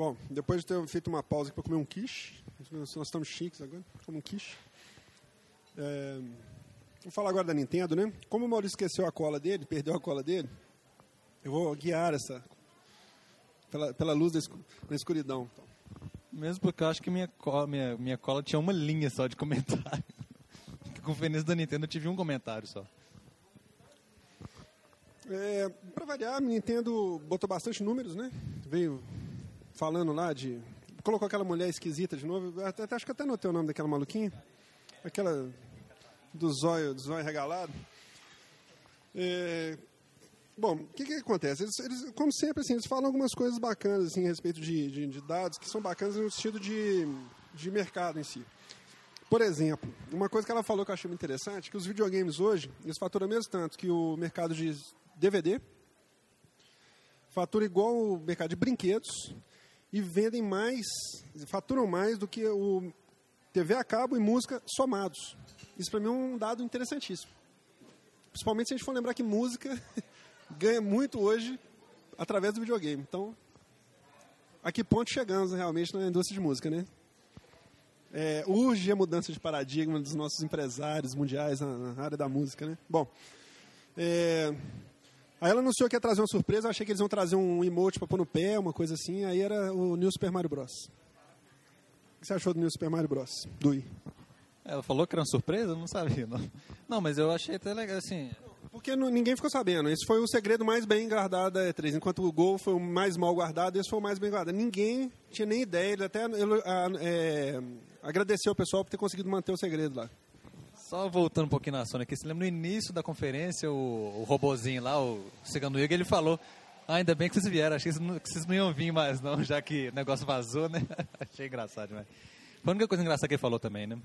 Bom, depois de ter feito uma pausa para comer um quiche, nós estamos chiques agora, como um quiche. É, vou falar agora da Nintendo, né? Como o Maurício esqueceu a cola dele, perdeu a cola dele, eu vou guiar essa pela, pela luz da escuridão. Então. Mesmo porque eu acho que minha cola, minha, minha cola tinha uma linha só de comentário. Com o Fênix da Nintendo eu tive um comentário só. É, para variar, a Nintendo botou bastante números, né? Veio falando lá de. Colocou aquela mulher esquisita de novo. Até, acho que até notei o nome daquela maluquinha. Aquela do zóio, do zóio regalado. É, bom, o que, que acontece? Eles, eles, como sempre, assim, eles falam algumas coisas bacanas assim, a respeito de, de, de dados que são bacanas no sentido de, de mercado em si. Por exemplo, uma coisa que ela falou que eu achei muito interessante, que os videogames hoje, eles faturam mesmo tanto que o mercado de DVD, fatura igual o mercado de brinquedos e vendem mais, faturam mais do que o TV a cabo e música somados. Isso para mim é um dado interessantíssimo. Principalmente se a gente for lembrar que música ganha muito hoje através do videogame. Então, a que ponto chegamos realmente na indústria de música, né? É, urge a mudança de paradigma dos nossos empresários mundiais na, na área da música, né? Bom, é, Aí ela anunciou que ia trazer uma surpresa, eu achei que eles iam trazer um emote para pôr no pé, uma coisa assim. Aí era o New Super Mario Bros. O que você achou do New Super Mario Bros? Do Wii? Ela falou que era uma surpresa? Eu não sabia, não. Não, mas eu achei até legal, assim... Porque ninguém ficou sabendo. Esse foi o segredo mais bem guardado da E3. Enquanto o Gol foi o mais mal guardado, esse foi o mais bem guardado. Ninguém tinha nem ideia. Ele até ele, é, agradeceu o pessoal por ter conseguido manter o segredo lá. Só voltando um pouquinho na Sony aqui, você lembra no início da conferência, o, o robozinho lá, o Segundo Igor, ele falou, ah, ainda bem que vocês vieram, achei que vocês, não, que vocês não iam vir mais não, já que o negócio vazou, né? achei engraçado demais. Foi a única coisa engraçada que ele falou também, né?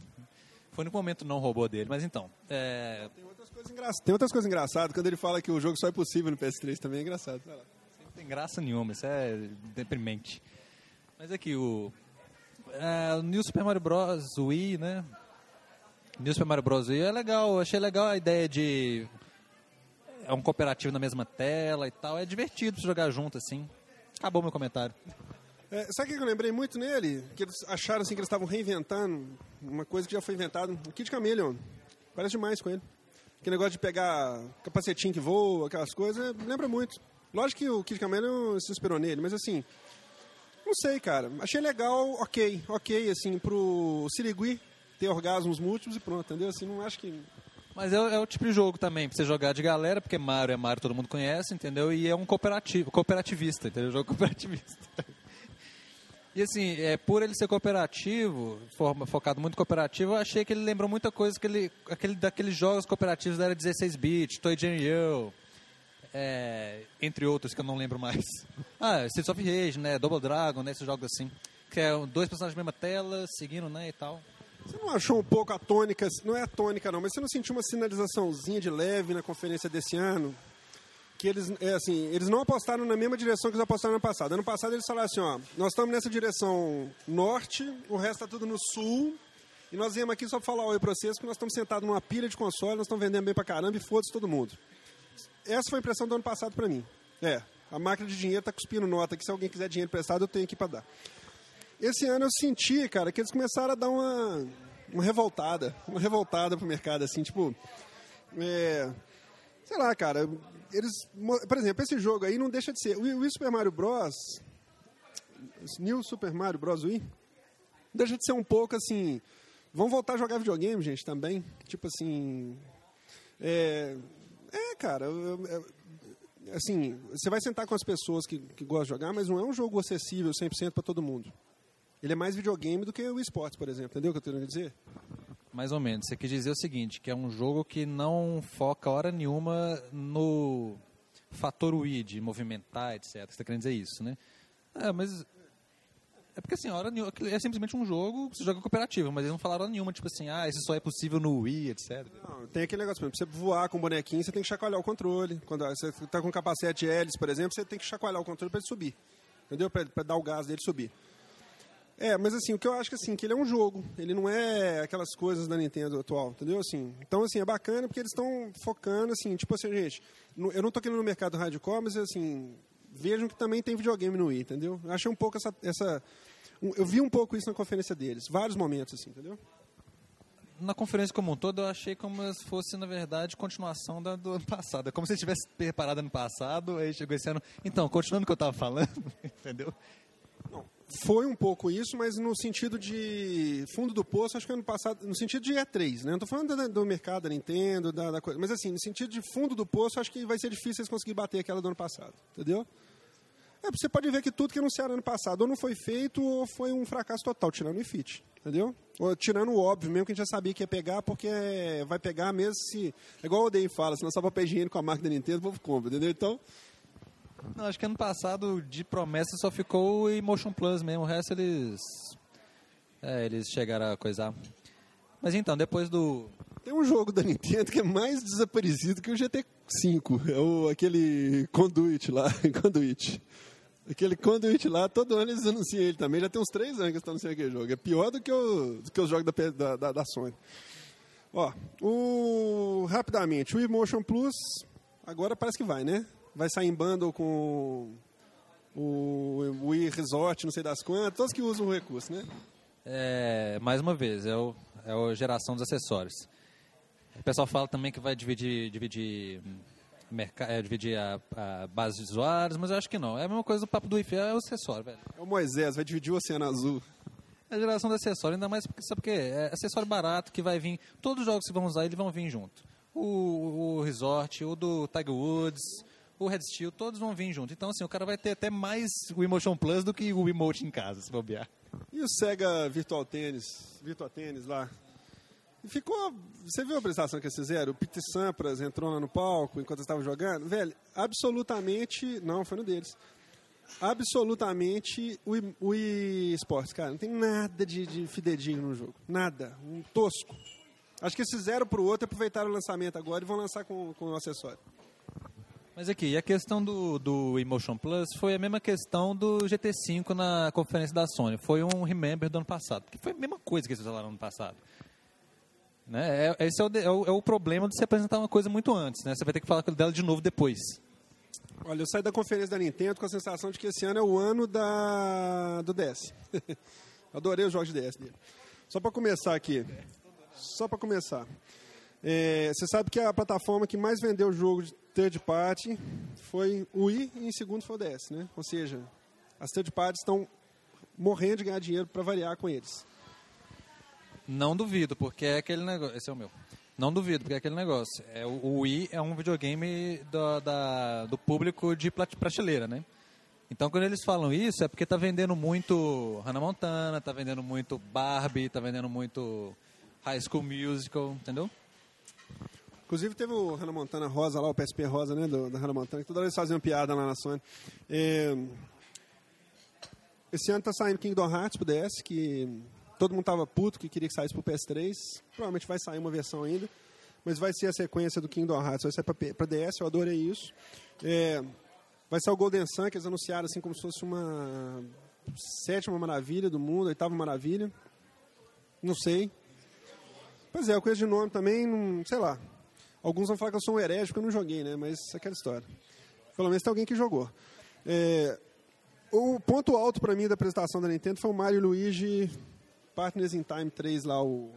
Foi no momento não robô dele, mas então... É... Tem, outras coisas engraçadas, tem outras coisas engraçadas, quando ele fala que o jogo só é possível no PS3 também é engraçado. Não tem graça nenhuma, isso é deprimente. Mas aqui, o... É, o New Super Mario Bros. Wii, né? New Super Mario Bros. é legal, achei legal a ideia de é um cooperativo na mesma tela e tal, é divertido jogar junto assim. Acabou meu comentário. É, sabe o que eu lembrei muito nele? Que eles acharam assim que eles estavam reinventando uma coisa que já foi inventada. O Kid Chameleon. Parece demais com ele. Aquele negócio de pegar capacetinho que voa, aquelas coisas, lembra muito. Lógico que o Kid Chameleon se inspirou nele, mas assim, não sei, cara. Achei legal, ok, ok, assim, pro Sirigui ter orgasmos múltiplos e pronto, entendeu? Assim, não acho que. Mas é, é, o tipo de jogo também, pra você jogar de galera, porque Mario é Mario, todo mundo conhece, entendeu? E é um cooperativo, cooperativista, entendeu? Jogo cooperativista. E assim, é, por ele ser cooperativo, forma, focado muito cooperativo, eu achei que ele lembrou muita coisa que ele, aquele, daqueles jogos cooperativos da era 16-bit, Toy Jane é, entre outros que eu não lembro mais. Ah, Streets of Rage, né? Double Dragon, né? Esses jogos assim. Que é dois personagens na mesma tela, seguindo, né? E tal. Você não achou um pouco a tônica, não é a tônica não, mas você não sentiu uma sinalizaçãozinha de leve na conferência desse ano? Que eles, é assim, eles não apostaram na mesma direção que eles apostaram no passado. Ano passado eles falaram assim, ó, nós estamos nessa direção norte, o resto está tudo no sul, e nós viemos aqui só para falar oi para vocês, porque nós estamos sentados numa pilha de console, nós estamos vendendo bem para caramba e foda-se todo mundo. Essa foi a impressão do ano passado para mim. É, a máquina de dinheiro está cuspindo nota que se alguém quiser dinheiro prestado, eu tenho aqui para dar. Esse ano eu senti, cara, que eles começaram a dar uma, uma revoltada, uma revoltada pro mercado, assim, tipo, é, sei lá, cara, eles, por exemplo, esse jogo aí não deixa de ser, o Wii Super Mario Bros, New Super Mario Bros Wii, deixa de ser um pouco assim, vamos voltar a jogar videogame, gente, também, tipo assim, é, é cara, assim, você vai sentar com as pessoas que, que gostam de jogar, mas não é um jogo acessível 100% para todo mundo. Ele é mais videogame do que o esportes, por exemplo. Entendeu o que eu estou querendo dizer? Mais ou menos. Você quer dizer o seguinte, que é um jogo que não foca hora nenhuma no fator Wii, de movimentar, etc. Você está querendo dizer isso, né? É, mas... É porque assim, hora nenhuma, é simplesmente um jogo que você joga cooperativo, mas eles não falaram hora nenhuma, tipo assim, ah, isso só é possível no Wii, etc. Não, tem aquele negócio, pra você voar com o bonequinho, você tem que chacoalhar o controle. Quando você está com capacete hélice, por exemplo, você tem que chacoalhar o controle para ele subir. Entendeu? Para dar o gás dele subir. É, mas assim, o que eu acho que assim, que ele é um jogo, ele não é aquelas coisas da Nintendo atual, entendeu? Assim, então assim, é bacana porque eles estão focando assim, tipo assim, gente, eu não tô querendo no mercado hardcore, mas assim, vejam que também tem videogame no Wii, entendeu? Eu achei um pouco essa, essa eu vi um pouco isso na conferência deles, vários momentos assim, entendeu? Na conferência como um todo, eu achei como se fosse, na verdade, continuação da, do ano passado. É como se tivesse preparado ano passado, aí chegou esse ano. Então, continuando o que eu estava falando, entendeu? Foi um pouco isso, mas no sentido de fundo do poço, acho que ano passado, no sentido de E3, né? Não tô falando do mercado da Nintendo, da, da coisa, mas assim, no sentido de fundo do poço, acho que vai ser difícil eles conseguirem bater aquela do ano passado, entendeu? É, você pode ver que tudo que anunciaram ano passado ou não foi feito ou foi um fracasso total, tirando o iFit, entendeu? Ou tirando o óbvio mesmo, que a gente já sabia que ia pegar, porque vai pegar mesmo se... É igual o Odeio fala, se lançar papel higiênico com a marca da Nintendo, o povo compra, entendeu? Então, Não, acho que ano passado, de promessa, só ficou o Emotion Plus mesmo. O resto eles. É, eles chegaram a coisar. Mas então, depois do. Tem um jogo da Nintendo que é mais desaparecido que o GT5. É o, aquele Conduit lá. Conduit. Aquele Conduit lá, todo ano eles anunciam ele também. Já tem uns três anos que eles estão anunciando aquele jogo. É pior do que, o, do que os jogos da, da, da, da Sony. Ó, o, rapidamente, o Emotion Plus, agora parece que vai, né? Vai sair em bundle com o Wii Resort, não sei das quantas, todos que usam o recurso, né? É, mais uma vez, é, o, é a geração dos acessórios. O pessoal fala também que vai dividir, dividir, hum, merca- é, dividir a, a base de usuários, mas eu acho que não. É a mesma coisa do papo do Wi-Fi, é o acessório, velho. É o Moisés, vai dividir o Oceano Azul. É a geração do acessório, ainda mais porque, sabe por? É acessório barato que vai vir. Todos os jogos que vão usar, eles vão vir junto. O, o Resort, o do Tiger Woods, o Red Steel, todos vão vir junto. Então, assim, o cara vai ter até mais o Emotion Plus do que o Emote em casa, se bobear. E o Sega Virtual Tennis, Virtual Tennis lá? Ficou. Você viu a apresentação que eles fizeram? O Pete Sampras entrou lá no palco enquanto eles estavam jogando? Velho, absolutamente. Não, foi no deles. Absolutamente o, o cara. Não tem nada de, de fidedigno no jogo. Nada. Um tosco. Acho que eles fizeram pro outro, aproveitaram o lançamento agora e vão lançar com, com o acessório. Mas aqui, e a questão do, do Emotion Plus foi a mesma questão do GT5 na conferência da Sony. Foi um Remember do ano passado. Que foi a mesma coisa que eles falaram no ano passado. Né? É, esse é o, é, o, é o problema de se apresentar uma coisa muito antes. Né? Você vai ter que falar dela de novo depois. Olha, eu saí da conferência da Nintendo com a sensação de que esse ano é o ano da, do DS. Adorei os jogos de DS dele. Só para começar aqui. Só para começar. É, você sabe que a plataforma que mais vendeu jogo de third party foi o Wii e em segundo foi o DS, né? Ou seja, as third parties estão morrendo de ganhar dinheiro para variar com eles. Não duvido, porque é aquele negócio. Esse é o meu. Não duvido, porque é aquele negócio. É, o, o Wii é um videogame do, da, do público de prateleira, né? Então, quando eles falam isso, é porque tá vendendo muito Hannah Montana, tá vendendo muito Barbie, tá vendendo muito High School Musical, entendeu? Inclusive teve o Hannah Montana Rosa lá, o PSP Rosa, né, do, da Hannah Montana, que toda vez faziam piada lá na Sony. Esse ano tá saindo Kingdom Hearts pro DS, que todo mundo tava puto que queria que saísse pro PS3. Provavelmente vai sair uma versão ainda, mas vai ser a sequência do Kingdom Hearts, vai sair pra, pra DS, eu adorei isso. É, vai ser o Golden Sun, que eles anunciaram assim como se fosse uma sétima maravilha do mundo, oitava maravilha. Não sei. Pois é, eu conheço de nome também, não, sei lá. Alguns vão falar que eu sou um herege porque eu não joguei, né? Mas é aquela história. Pelo menos tem alguém que jogou. É, o ponto alto para mim da apresentação da Nintendo foi o Mario Luigi Partners in Time 3 lá, o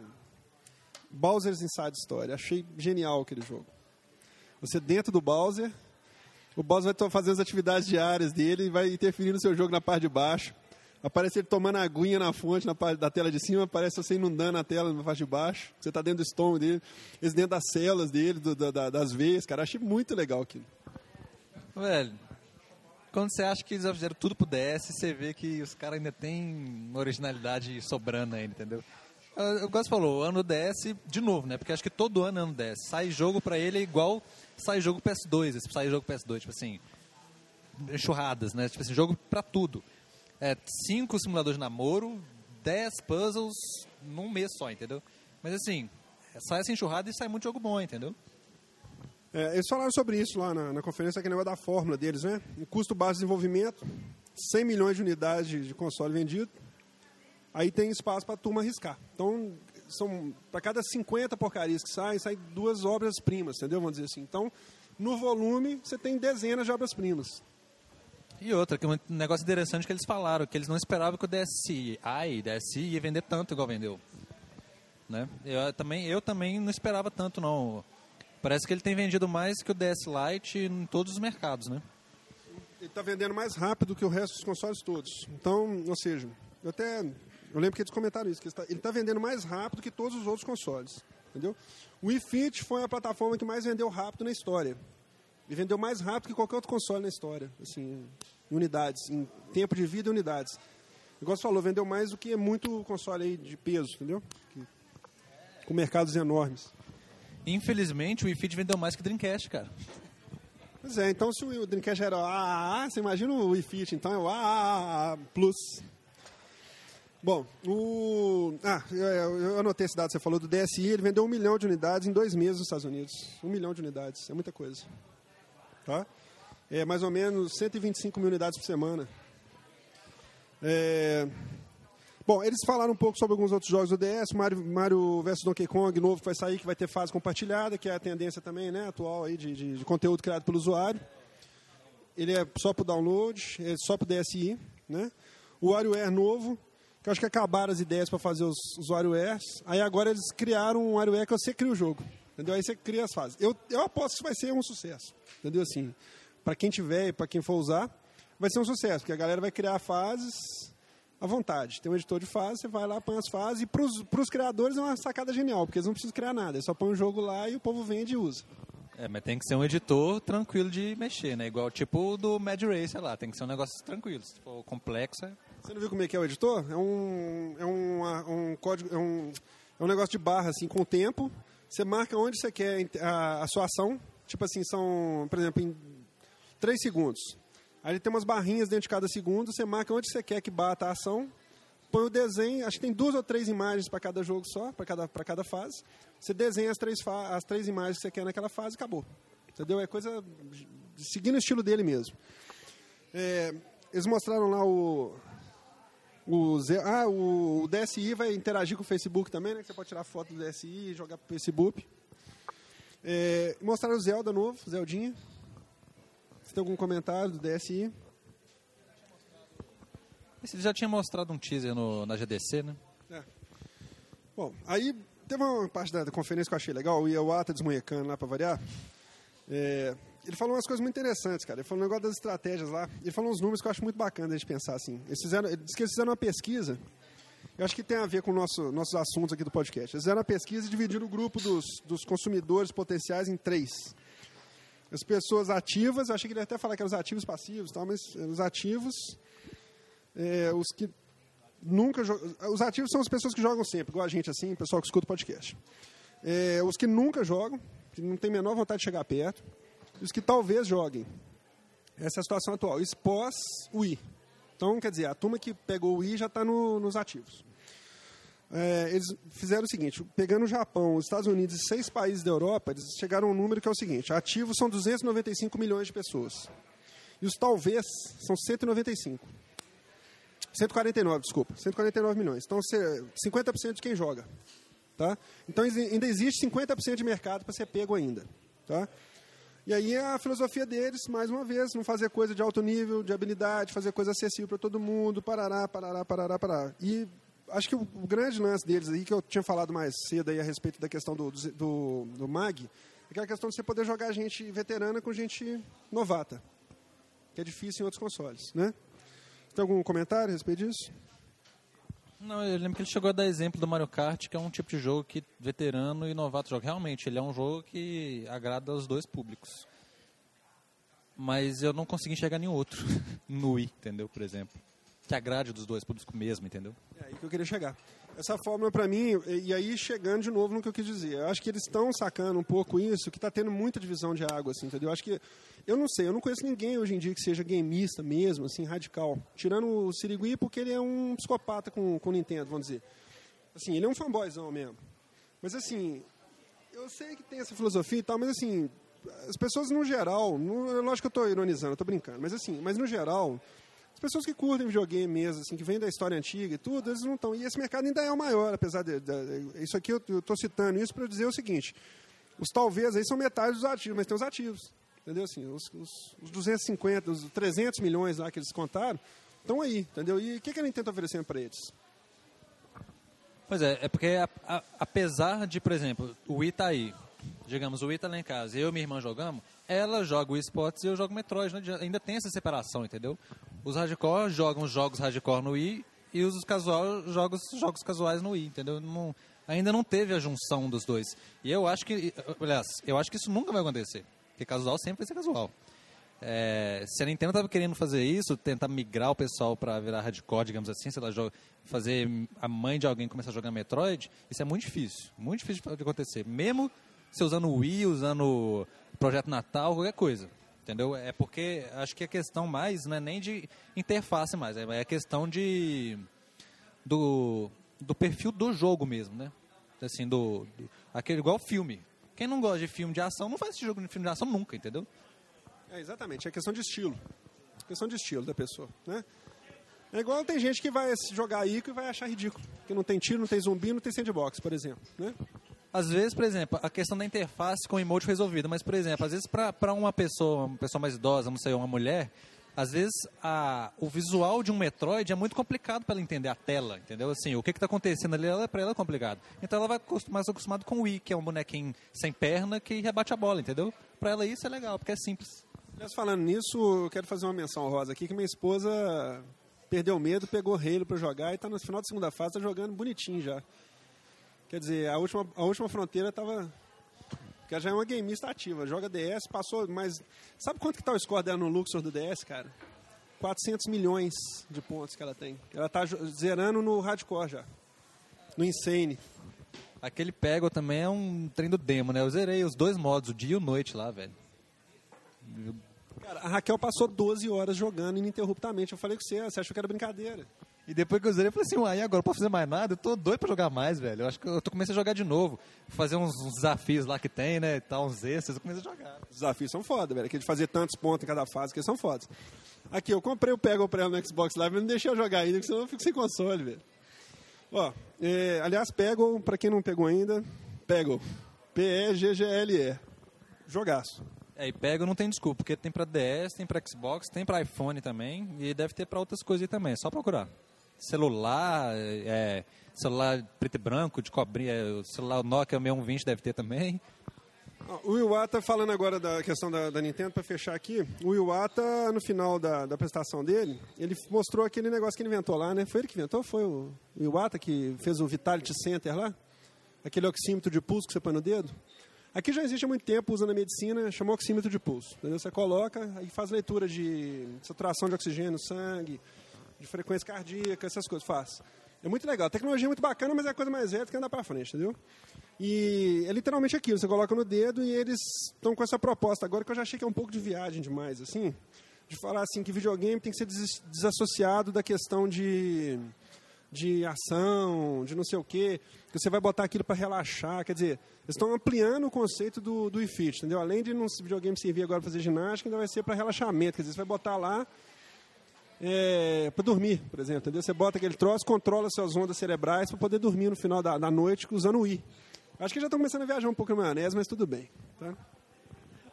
Bowser's Inside Story. Achei genial aquele jogo. Você dentro do Bowser, o Bowser vai fazer as atividades diárias dele e vai interferir no seu jogo na parte de baixo. Aparece ele tomando aguinha na fonte na parte da tela de cima, aparece você inundando a tela na parte de baixo. Você está dentro do estômago dele, eles dentro das células dele, do- da- da- das veias, cara. Achei muito legal aquilo. Velho, quando você acha que eles já fizeram tudo DS, você vê que os caras ainda têm originalidade sobrando ainda, entendeu? Eu, eu gosto falou, ano DS, de novo, né? Porque acho que todo ano é ano DS. Sai jogo pra ele é igual sai jogo PS2, esse sai jogo PS2, tipo assim, enxurradas, né? Tipo assim, jogo pra tudo. É, cinco simuladores de namoro, dez puzzles num mês só, entendeu? Mas assim, sai essa enxurrada e sai muito jogo bom, entendeu? É, eles falaram sobre isso lá na, na conferência, que negócio da fórmula deles, né? O custo base de desenvolvimento, 100 milhões de unidades de, de console vendido. Aí tem espaço para a turma arriscar. Então, são para cada 50 porcarias que saem, saem duas obras-primas, entendeu? Vamos dizer assim. Então, no volume, você tem dezenas de obras-primas. E outra, que um negócio interessante que eles falaram, que eles não esperavam que o DSi, ai, DSi ia vender tanto igual vendeu. Né? Eu, também, eu também não esperava tanto, não. Parece que ele tem vendido mais que o DS Lite em todos os mercados, né? Ele está vendendo mais rápido que o resto dos consoles todos. Então, ou seja, eu até eu lembro que eles comentaram isso, que ele está tá vendendo mais rápido que todos os outros consoles. Entendeu? O Fit foi a plataforma que mais vendeu rápido na história. E vendeu mais rápido que qualquer outro console na história, assim, em unidades, em tempo de vida e unidades. Igual você falou, vendeu mais do que muito console aí de peso, entendeu? Com mercados enormes. Infelizmente, o Wii Fit vendeu mais que o Dreamcast, cara. Pois é, então se o Dreamcast era o AAA, você imagina o Wii Fit, então é o AAA Plus. Bom, o... Ah, eu, eu anotei esse dado, você falou do DSI, ele vendeu um milhão de unidades em dois meses nos Estados Unidos. Um milhão de unidades, é muita coisa. Tá? É mais ou menos 125 mil unidades por semana. É... Bom, eles falaram um pouco sobre alguns outros jogos do DS, Mario, Mario vs Donkey Kong novo que vai sair, que vai ter fase compartilhada, que é a tendência também né, atual aí de, de, de conteúdo criado pelo usuário. Ele é só para download, é só para DSI. Né? O WarioWare novo, que eu acho que acabaram as ideias para fazer os, os WarioWares. Aí agora eles criaram um WarioWare que você cria o jogo. Entendeu? Aí você cria as fases. Eu, eu aposto que vai ser um sucesso. Entendeu? Assim, para quem tiver e para quem for usar, vai ser um sucesso, porque a galera vai criar fases à vontade. Tem um editor de fase, você vai lá, põe as fases, e para os criadores é uma sacada genial, porque eles não precisam criar nada, eles só põe o jogo lá e o povo vende e usa. É, mas tem que ser um editor tranquilo de mexer, né? Igual tipo do Mad Racer lá, tem que ser um negócio tranquilo. Se for complexo, é... Você não viu como é que é o editor? É um, é um, um código, é um, é um negócio de barra, assim, com o tempo. Você marca onde você quer a, a sua ação. Tipo assim, são, por exemplo, em 3 segundos. Aí tem umas barrinhas dentro de cada segundo, você marca onde você quer que bata a ação, põe o desenho, acho que tem duas ou três imagens para cada jogo só, para cada, cada fase. Você desenha as três, as três imagens que você quer naquela fase e acabou. Entendeu? É coisa seguindo o estilo dele mesmo. É, eles mostraram lá o. O, ah, o, DSI vai interagir com o Facebook também, né? Que você pode tirar foto do DSI e jogar para o Facebook. É, mostraram o Zelda novo, Zeldinha. Você tem algum comentário do DSI? Ele já tinha mostrado um teaser no, na GDC, né? É. Bom, aí teve uma parte da, da, conferência que eu achei legal, o Iawata desmonhecando lá para variar. É, ele falou umas coisas muito interessantes, cara. Ele falou um negócio das estratégias lá. Ele falou uns números que eu acho muito bacana de pensar assim. Eles fizeram, ele disse que eles fizeram uma pesquisa. Eu acho que tem a ver com nosso, nossos assuntos aqui do podcast. Eles fizeram uma pesquisa e dividiram o grupo dos, dos consumidores potenciais em três. As pessoas ativas, eu achei que ele ia até falar que eram os ativos passivos, tal, mas os ativos, é, os que nunca Os ativos são as pessoas que jogam sempre, igual a gente, assim, o pessoal que escuta o podcast. É, os que nunca jogam, que não tem a menor vontade de chegar perto, e os que talvez joguem. Essa é a situação atual. Isso pós o I. Então, quer dizer, a turma que pegou o I já está no, nos ativos. É, eles fizeram o seguinte, pegando o Japão, os Estados Unidos e seis países da Europa, eles chegaram a um número que é o seguinte, ativos são 295 milhões de pessoas. E os talvez são 195. 149, desculpa. 149 milhões. Então, 50% de quem joga. Tá? Então, ainda existe 50% de mercado para ser pego ainda. Tá? E aí a filosofia deles, mais uma vez, não fazer coisa de alto nível, de habilidade, fazer coisa acessível para todo mundo, parará, parará, parará, parará. E acho que o, o, grande lance deles aí, que eu tinha falado mais cedo aí a respeito da questão do, do, do MAG, é aquela questão de você poder jogar gente veterana com gente novata, que é difícil em outros consoles, né? Tem algum comentário a respeito disso? Não, eu lembro que ele chegou a dar exemplo do Mario Kart, que é um tipo de jogo que veterano e novato jogam. Realmente, ele é um jogo que agrada aos dois públicos. Mas eu não consegui enxergar nenhum outro no Wii, entendeu? Por exemplo. Que agrade dos dois públicos mesmo, entendeu? É aí que eu queria chegar. Essa fórmula, para mim, e aí chegando de novo no que eu quis dizer, eu acho que eles estão sacando um pouco isso, que está tendo muita divisão de água, assim, entendeu? Eu acho que, eu não sei, eu não conheço ninguém hoje em dia que seja gameista mesmo, assim, radical. Tirando o Sirigui, porque ele é um psicopata com, o Nintendo, vamos dizer. Assim, ele é um fanboyzão mesmo. Mas, assim, eu sei que tem essa filosofia e tal, mas, assim, as pessoas no geral, no, lógico que eu estou ironizando, estou brincando, mas, assim, mas no geral as pessoas que curtem videogame mesmo, assim, que vêm da história antiga e tudo, eles não estão. E esse mercado ainda é o maior, apesar de. de isso aqui eu estou citando isso para dizer o seguinte: os talvez aí são metade dos ativos, mas tem os ativos. Entendeu? Assim, os, os, os 250, os 300 milhões lá que eles contaram, estão aí, entendeu? E o que, que a Nintendo está oferecendo para eles? Pois é, é porque a, a, apesar de, por exemplo, o Wii tá aí, digamos, o Wii tá lá em casa, eu e minha irmã jogamos, ela joga o esportes e eu jogo Metroid, né? ainda tem essa separação, entendeu? Os hardcore jogam os jogos hardcore no Wii e os casual jogam os jogos casuais no Wii, entendeu? Não, ainda não teve a junção dos dois. E eu acho que, aliás, eu acho que isso nunca vai acontecer, porque casual sempre vai ser casual. É, se a Nintendo estava querendo fazer isso, tentar migrar o pessoal para virar hardcore, digamos assim, sei lá, fazer a mãe de alguém começar a jogar Metroid, isso é muito difícil, muito difícil de acontecer. Mesmo você usando o Wii, usando Projeto Natal, qualquer coisa. Entendeu? É porque acho que a questão mais não é nem de interface mais, é a questão de do, do perfil do jogo mesmo, né? Assim, do, do aquele igual filme. Quem não gosta de filme de ação não faz esse jogo de filme de ação nunca, entendeu? É, exatamente, é questão de estilo. Questão de estilo da pessoa, né? É igual tem gente que vai jogar aí e vai achar ridículo. Que não tem tiro, não tem zumbi, não tem sandbox, por exemplo, né? Às vezes, por exemplo, a questão da interface com o emote resolvida, mas, por exemplo, às vezes para uma pessoa, uma pessoa mais idosa, não sei, uma mulher, às vezes a, o visual de um Metroid é muito complicado para ela entender a tela, entendeu? Assim, o que está acontecendo ali ela, para ela é complicado. Então ela vai mais acostumada com o Wii, que é um bonequinho sem perna que rebate a bola, entendeu? Para ela isso é legal, porque é simples. Aliás, falando nisso, eu quero fazer uma menção rosa aqui, que minha esposa perdeu medo, pegou Halo para jogar e está no final da segunda fase, está jogando bonitinho já. Quer dizer, a última, a última fronteira estava... Que já é uma gameista ativa, joga DS, passou, mas... Sabe quanto que tá o score dela no Luxor do DS, cara? 400 milhões de pontos que ela tem. Ela está zerando no Hardcore já. No Insane. Aquele Pego também é um trem do demo, né? Eu zerei os dois modos, o dia e o noite lá, velho. Cara, a Raquel passou 12 horas jogando ininterruptamente. Eu falei com você, você achou que era brincadeira. E depois que eu zerei, eu falei assim, uai, agora não posso fazer mais nada? Eu tô doido pra jogar mais, velho. Eu acho que eu tô começando a jogar de novo. Fazer uns, uns desafios lá que tem, né? E tal, uns extras, eu comecei a jogar. Os desafios são foda, velho. Aquele de fazer tantos pontos em cada fase, que são fodas. Aqui, eu comprei o Pega o Prêmio no Xbox Live, mas não deixei eu jogar ainda, porque senão eu fico sem console, velho. Ó, é, aliás, Pego, pra quem não pegou ainda, Pego. P-E-G-G-L-E. Jogaço. É, e pega não tem desculpa, porque tem para DS, tem para Xbox, tem para iPhone também, e deve ter para outras coisas também, é só procurar. Celular, é, celular preto e branco, de cobrinha, o celular Nokia 6120 deve ter também. O Iwata, falando agora da questão da, da Nintendo, para fechar aqui, o Iwata, no final da, da apresentação dele, ele mostrou aquele negócio que ele inventou lá, né? Foi ele que inventou? Foi o, Iwata que fez o Vitality Center lá? Aquele oxímetro de pulso que você põe no dedo? Aqui já existe há muito tempo, usando a medicina, chama oxímetro de pulso. Entendeu? Você coloca e faz leitura de saturação de oxigênio sangue, de frequência cardíaca, essas coisas, faz. É muito legal. A tecnologia é muito bacana, mas é a coisa mais velha que andar para frente, entendeu? E é literalmente aquilo, você coloca no dedo e eles estão com essa proposta agora que eu já achei que é um pouco de viagem demais, assim, de falar assim que videogame tem que ser desassociado da questão de de ação, de não sei o quê, que você vai botar aquilo para relaxar. Quer dizer, eles estão ampliando o conceito do, do iFit, entendeu? Além de no videogame servir agora para fazer ginástica, ainda vai ser para relaxamento. Quer dizer, você vai botar lá é, para dormir, por exemplo, entendeu? Você bota aquele troço, controla suas ondas cerebrais para poder dormir no final da, da noite usando o I. Acho que já estão começando a viajar um pouco na maionese, mas tudo bem. Tá?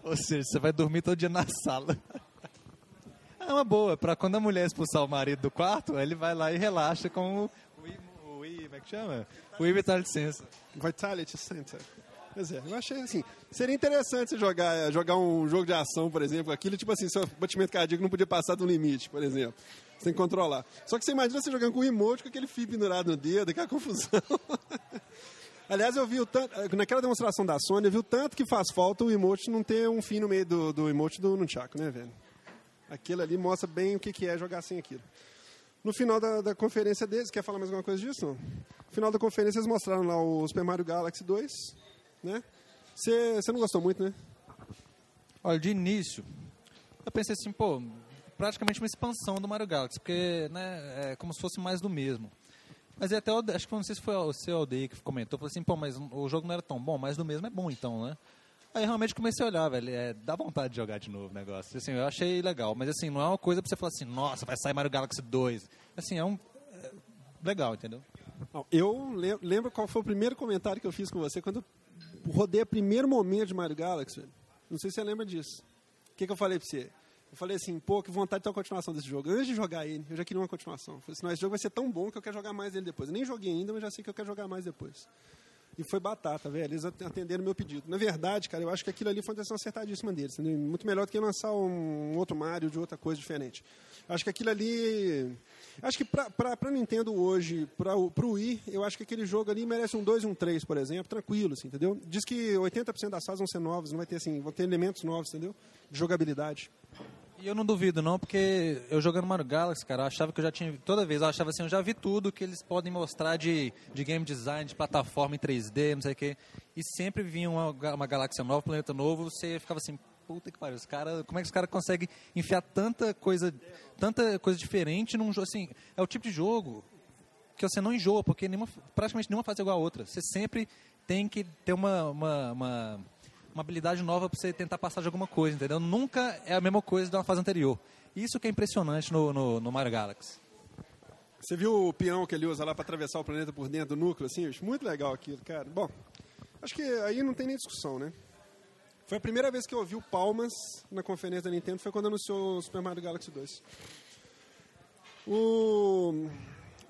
Ou seja, você vai dormir todo dia na sala. É uma boa, para quando a mulher expulsar o marido do quarto, ele vai lá e relaxa com o, o, o, I, como é que chama? O I Vitality Center. Vitality Center. Pois é, eu achei assim, seria interessante você jogar, jogar um jogo de ação, por exemplo, aquilo, tipo assim, seu batimento cardíaco não podia passar do limite, por exemplo. Você tem que controlar. Só que você imagina você jogando com o remote, com aquele fio pendurado no dedo, aquela confusão. Aliás, eu vi o tanto, naquela demonstração da Sony, eu vi o tanto que faz falta o emote não ter um fim no meio do, do emote do Nunchaku, né, velho? Aquilo ali mostra bem o que, que é jogar sem aquilo. No final da, da conferência deles, quer falar mais alguma coisa disso? No final da conferência eles mostraram lá o Super Mario Galaxy 2, né? Você não gostou muito, né? Olha, de início, eu pensei assim, pô, praticamente uma expansão do Mario Galaxy, porque, né, é como se fosse mais do mesmo. Mas até, acho que não sei se foi o seu Aldeia que comentou, falou assim, pô, mas o jogo não era tão bom, mas do mesmo é bom então, né? Aí realmente comecei a olhar, velho. É, dá vontade de jogar de novo o negócio. Assim, eu achei legal, mas assim, não é uma coisa pra você falar assim, nossa, vai sair Mario Galaxy 2. Assim, é um. É legal, entendeu? Eu lembro qual foi o primeiro comentário que eu fiz com você quando rodei o primeiro momento de Mario Galaxy. Não sei se você lembra disso. O que, que eu falei pra você? Eu falei assim, pô, que vontade de ter uma continuação desse jogo. Antes de jogar ele, eu já queria uma continuação. Eu falei assim, não, esse jogo vai ser tão bom que eu quero jogar mais ele depois. Eu nem joguei ainda, mas já sei que eu quero jogar mais depois. E foi batata, velho. Eles atenderam meu pedido. Na verdade, cara, eu acho que aquilo ali foi uma decisão acertadíssima deles. Entendeu? Muito melhor do que lançar um outro Mario de outra coisa diferente. Acho que aquilo ali. Acho que pra Nintendo hoje, pra, pro Wii, eu acho que aquele jogo ali merece um 2 e um 3, por exemplo, tranquilo, assim, entendeu? Diz que 80% das fases vão ser novas, não vai ter assim, vão ter elementos novos, entendeu? De jogabilidade. E eu não duvido, não, porque eu jogando Mario Galaxy, cara, eu achava que eu já tinha. Toda vez eu achava assim, eu já vi tudo que eles podem mostrar de, de game design, de plataforma em 3D, não sei o quê. E sempre vinha uma, uma galáxia nova, um planeta novo, você ficava assim, puta que pariu, os cara, como é que os caras conseguem enfiar tanta coisa, tanta coisa diferente num jogo assim? É o tipo de jogo que você não enjoa, porque nenhuma, praticamente nenhuma faz igual a outra. Você sempre tem que ter uma, uma, uma uma habilidade nova para você tentar passar de alguma coisa, entendeu? Nunca é a mesma coisa uma fase anterior. Isso que é impressionante no, no, no Mario Galaxy. Você viu o peão que ele usa lá para atravessar o planeta por dentro do núcleo, assim? Muito legal aquilo, cara. Bom, acho que aí não tem nem discussão, né? Foi a primeira vez que eu ouvi o Palmas na conferência da Nintendo, foi quando anunciou o Super Mario Galaxy 2. O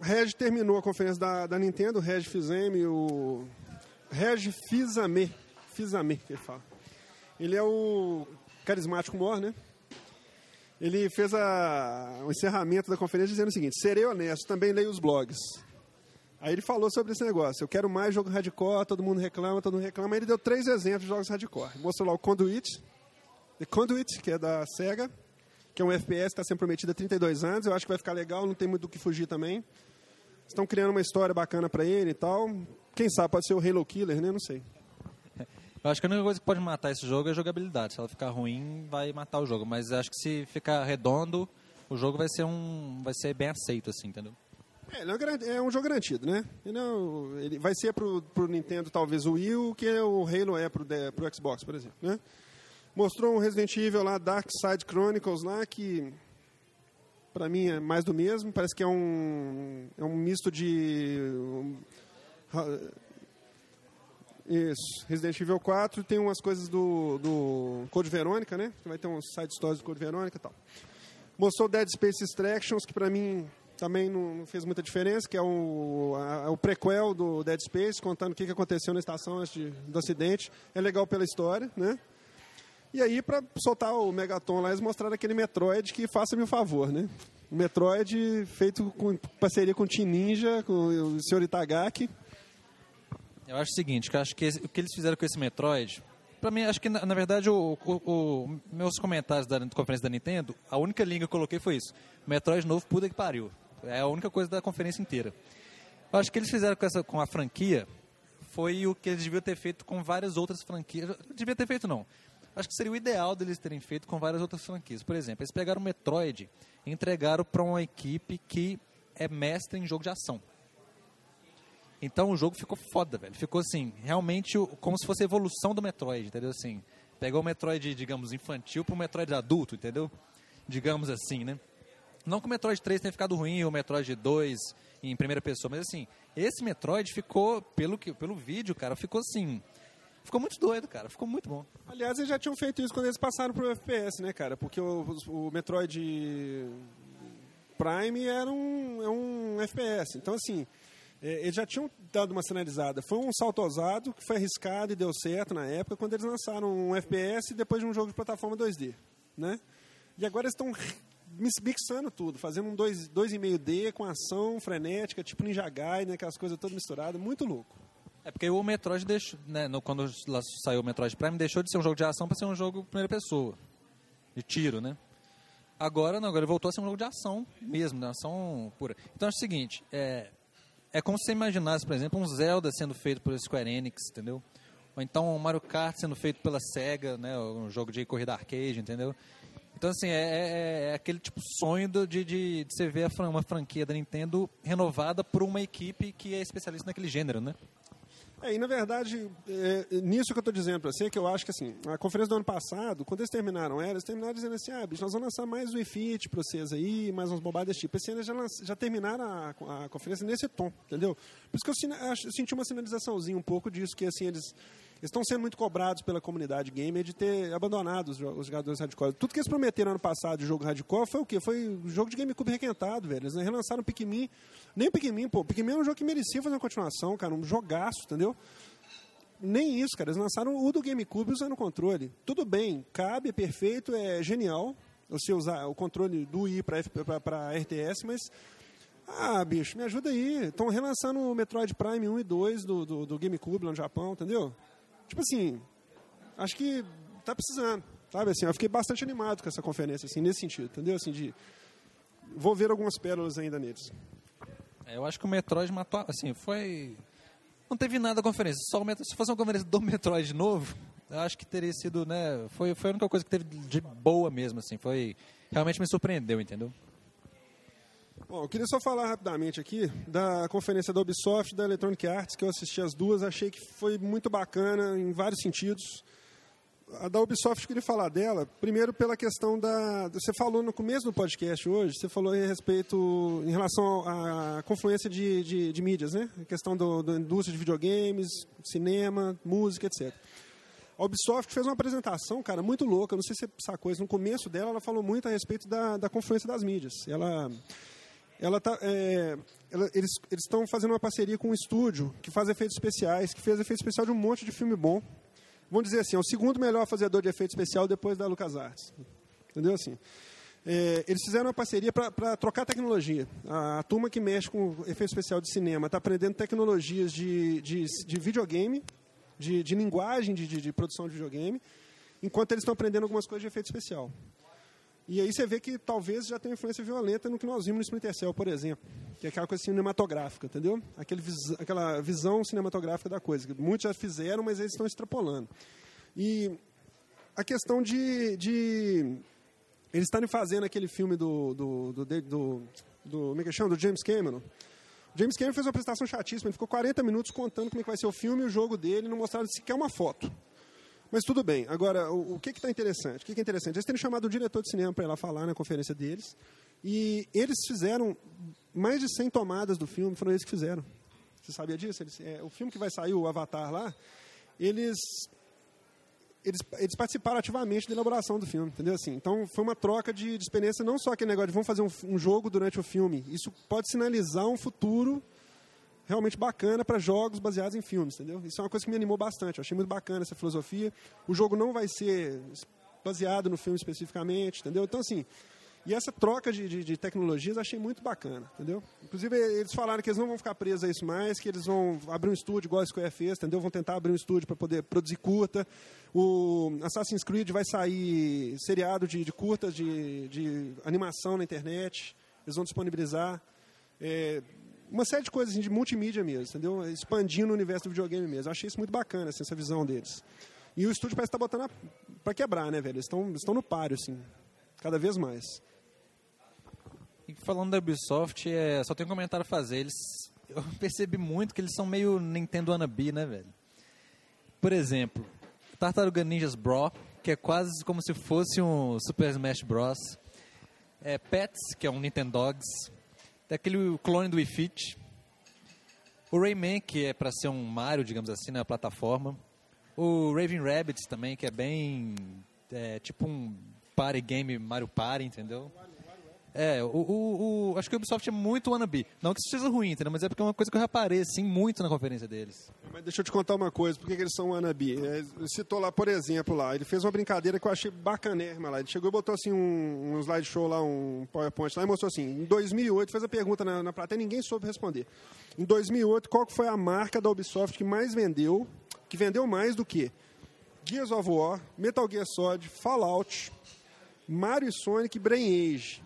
Reg terminou a conferência da, da Nintendo, o Reg Fizeme, o Reg Fizame, Fizame, que ele fala. Ele é o carismático maior, né? Ele fez a, o encerramento da conferência dizendo o seguinte: serei honesto, também leio os blogs. Aí ele falou sobre esse negócio. Eu quero mais jogo hardcore, todo mundo reclama, todo mundo reclama. Aí ele deu três exemplos de jogos hardcore. Mostrou lá o Conduit, The Conduit, que é da SEGA, que é um FPS que está sendo prometido há 32 anos. Eu acho que vai ficar legal, não tem muito do que fugir também. Estão criando uma história bacana para ele e tal. Quem sabe pode ser o Halo Killer, né? Não sei. Eu acho que a única coisa que pode matar esse jogo é a jogabilidade. Se ela ficar ruim, vai matar o jogo. Mas acho que se ficar redondo, o jogo vai ser um, vai ser bem aceito, assim, entendeu? É, é um jogo garantido, né? Ele, não, ele vai ser pro, pro Nintendo talvez o Wii, o que o Halo é pro, pro Xbox, por exemplo, né? Mostrou um Resident Evil lá, Dark Side Chronicles lá, que para mim é mais do mesmo. Parece que é um, é um misto de... Um, isso, Resident Evil 4 tem umas coisas do, do Code Verônica, né? Vai ter uns side stories do Code Verônica e tal. Mostrou Dead Space Extractions, que pra mim também não fez muita diferença, que é o, a, o prequel do Dead Space, contando o que aconteceu na estação antes de, do acidente. É legal pela história, né? E aí, para soltar o Megaton lá, eles mostraram aquele Metroid que faça-me um favor, né? O Metroid feito com parceria com o Team Ninja, com o Sr. Itagaki. Eu acho o seguinte, que acho que esse, o que eles fizeram com esse Metroid, para mim, acho que na, na verdade, o, o, o, meus comentários da conferência da Nintendo, a única linha que eu coloquei foi isso: Metroid novo, puta que pariu. É a única coisa da conferência inteira. Eu acho que eles fizeram com, essa, com a franquia foi o que eles deviam ter feito com várias outras franquias. Devia ter feito, não. Acho que seria o ideal deles terem feito com várias outras franquias. Por exemplo, eles pegaram o Metroid e entregaram para uma equipe que é mestre em jogo de ação. Então o jogo ficou foda, velho. Ficou assim, realmente como se fosse a evolução do Metroid, entendeu? Assim, pegou o Metroid, digamos, infantil pro Metroid adulto, entendeu? Digamos assim, né? Não que o Metroid 3 tenha ficado ruim, ou o Metroid 2 em primeira pessoa, mas assim, esse Metroid ficou, pelo, que, pelo vídeo, cara, ficou assim. Ficou muito doido, cara. Ficou muito bom. Aliás, eles já tinham feito isso quando eles passaram pro FPS, né, cara? Porque o, o Metroid Prime era um, é um FPS. Então, assim, é, eles já tinham dado uma sinalizada. Foi um salto ousado que foi arriscado e deu certo na época, quando eles lançaram um FPS depois de um jogo de plataforma 2D. Né? E agora eles estão mixando tudo, fazendo um 2,5D com ação frenética, tipo Ninja Gaiden, né, aquelas coisas todas misturadas, muito louco. É porque o Metroid deixou, né, no, quando saiu o Metroid Prime, deixou de ser um jogo de ação para ser um jogo primeira pessoa, de tiro, né? Agora não, agora ele voltou a ser um jogo de ação mesmo, de ação pura. Então é o seguinte, é, é como se você imaginasse, por exemplo, um Zelda sendo feito por Square Enix, entendeu? Ou então um Mario Kart sendo feito pela SEGA, né? Um jogo de corrida arcade, entendeu? Então, assim, é, é, é aquele tipo sonho de, de, de, você ver uma franquia da Nintendo renovada por uma equipe que é especialista naquele gênero, né? É, e na verdade, é, nisso que eu estou dizendo para você, que eu acho que assim, a conferência do ano passado, quando eles terminaram ela, eles terminaram dizendo assim, ah, bicho, nós vamos lançar mais o Fit para vocês aí, mais umas bobadas tipo. Esse ano eles já, já terminaram a, a, conferência nesse tom, entendeu? Por isso que eu, eu senti uma sinalizaçãozinha um pouco disso, que assim, Eles estão sendo muito cobrados pela comunidade gamer de ter abandonado os, os jogadores hardcore. Tudo que eles prometeram ano passado de jogo hardcore foi o quê? Foi um jogo de GameCube requentado, velho. Eles relançaram Pikmin. Nem Pikmin, pô. Pikmin é um jogo que merecia fazer uma continuação, cara. Um jogaço, entendeu? Nem isso, cara. Eles lançaram o do GameCube usando o controle. Tudo bem, cabe, é perfeito, é genial você usar o controle do Wii para RTS, mas. Ah, bicho, me ajuda aí. Estão relançando o Metroid Prime 1 e 2 do, do, do GameCube lá no Japão, entendeu? Tipo assim, acho que tá precisando, sabe? Assim, eu fiquei bastante animado com essa conferência, assim, nesse sentido, entendeu? Assim, de... Vou ver algumas pérolas ainda neles. É, eu acho que o Metroid matou, assim, foi... Não teve nada a conferência, só se fosse uma conferência do Metroid novo, eu acho que teria sido, né, foi, foi a única coisa que teve de boa mesmo, assim, foi... Realmente me surpreendeu, entendeu? Bom, eu queria só falar rapidamente aqui da conferência da Ubisoft da Electronic Arts, que eu assisti as duas, achei que foi muito bacana em vários sentidos. A da Ubisoft, eu queria falar dela, primeiro pela questão da... Você falou no começo do podcast hoje, você falou em respeito, em relação à confluência de, de, de mídias, né? A questão do, da indústria de videogames, cinema, música, etc. A Ubisoft fez uma apresentação, cara, muito louca, não sei se você sacou isso, no começo dela ela falou muito a respeito da, da confluência das mídias. Ela ela tá, é, ela, eles estão fazendo uma parceria com um estúdio que faz efeitos especiais, que fez efeito especial de um monte de filme bom. Vamos dizer assim, é o segundo melhor fazedor de efeito especial depois da LucasArts. Entendeu assim? É, eles fizeram uma parceria para trocar tecnologia. A, a, turma que mexe com efeito especial de cinema está aprendendo tecnologias de, de, de videogame, de, de linguagem de, de, de produção de videogame, enquanto eles estão aprendendo algumas coisas de efeito especial. E aí você vê que talvez já tem influência violenta no que nós vimos no Splinter Cell, por exemplo, que é aquela coisa cinematográfica, entendeu? Aquele aquela visão cinematográfica da coisa. Muitos já fizeram, mas eles estão extrapolando. E a questão de, de eles estarem fazendo aquele filme do do do, do, do, do, como é que chama? do James Cameron. O James Cameron fez uma apresentação chatíssima, ele ficou 40 minutos contando como é que vai ser o filme e o jogo dele, não mostraram sequer uma foto. Mas tudo bem. Agora, o, o que está interessante? O que, que é interessante? Eles têm chamado o diretor de cinema para ir lá falar na conferência deles. E eles fizeram mais de 100 tomadas do filme, foram eles que fizeram. Você sabia disso? Eles, é, o filme que vai sair, o Avatar lá, eles, eles, eles participaram ativamente da elaboração do filme, entendeu? Assim, então, foi uma troca de, de experiência, não só aquele negócio de vamos fazer um, um jogo durante o filme. Isso pode sinalizar um futuro realmente bacana para jogos baseados em filmes, entendeu? Isso é uma coisa que me animou bastante. Eu achei muito bacana essa filosofia. O jogo não vai ser baseado no filme especificamente, entendeu? Então, assim, e essa troca de, de, de tecnologias achei muito bacana, entendeu? Inclusive, eles falaram que eles não vão ficar presos a isso mais, que eles vão abrir um estúdio igual a Square fez, entendeu? Vão tentar abrir um estúdio para poder produzir curta. O Assassin's Creed vai sair seriado de, de curtas de, de animação na internet. Eles vão disponibilizar. É, uma série de coisas assim, de multimídia mesmo, entendeu? Expandindo o universo do videogame mesmo. Eu achei isso muito bacana, assim, essa visão deles. E o estúdio parece estar tá botando para quebrar, né, velho? Eles estão, estão no páreo, assim, cada vez mais. E falando da Ubisoft, é, só tenho um comentário a fazer. Eles, eu percebi muito que eles são meio Nintendo wannabe, né, velho? Por exemplo, Tartaruga Ninjas Bro, que é quase como se fosse um Super Smash Bros. É, Pets, que é um Nintendogs daquele clone do Wii Fit. O Rayman, que é para ser um Mario, digamos assim, na plataforma. O Raven Rabbits também, que é bem é, tipo um party game Mario Party, entendeu? É, o, o, o, acho que o Ubisoft é muito wannabe. Não que isso seja ruim, entendeu? Mas é porque é uma coisa que eu reparei, assim, muito na conferência deles. Mas deixa eu te contar uma coisa, por que eles são wannabe? É, citou lá, por exemplo, lá, ele fez uma brincadeira que eu achei bacanérrima lá. Ele chegou e botou, assim, um, um slideshow lá, um PowerPoint lá, e mostrou assim, em 2008, fez a pergunta na, na plateia, ninguém soube responder. Em 2008, qual foi a marca da Ubisoft que mais vendeu, que vendeu mais do que Gears of War, Metal Gear Solid, Fallout, Mario e Sonic e Brain Age.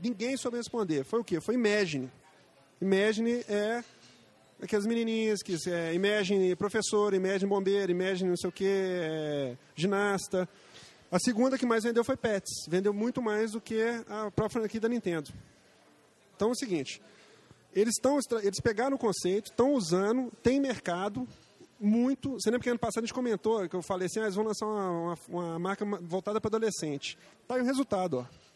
Ninguém soube responder. Foi o quê? Foi Imagine. Imagine é aquelas menininhas que é Imagine professor, Imagine bombeiro, Imagine não sei o quê, é, ginasta. A segunda que mais vendeu foi Pets. Vendeu muito mais do que a própria franquia da Nintendo. Então é o seguinte, eles, tão, eles pegaram o conceito, estão usando, tem mercado, muito. Você lembra que ano passado a gente comentou que eu falei assim: ah, eles vão lançar uma, uma, uma marca voltada para adolescente. Tá aí o resultado, ó.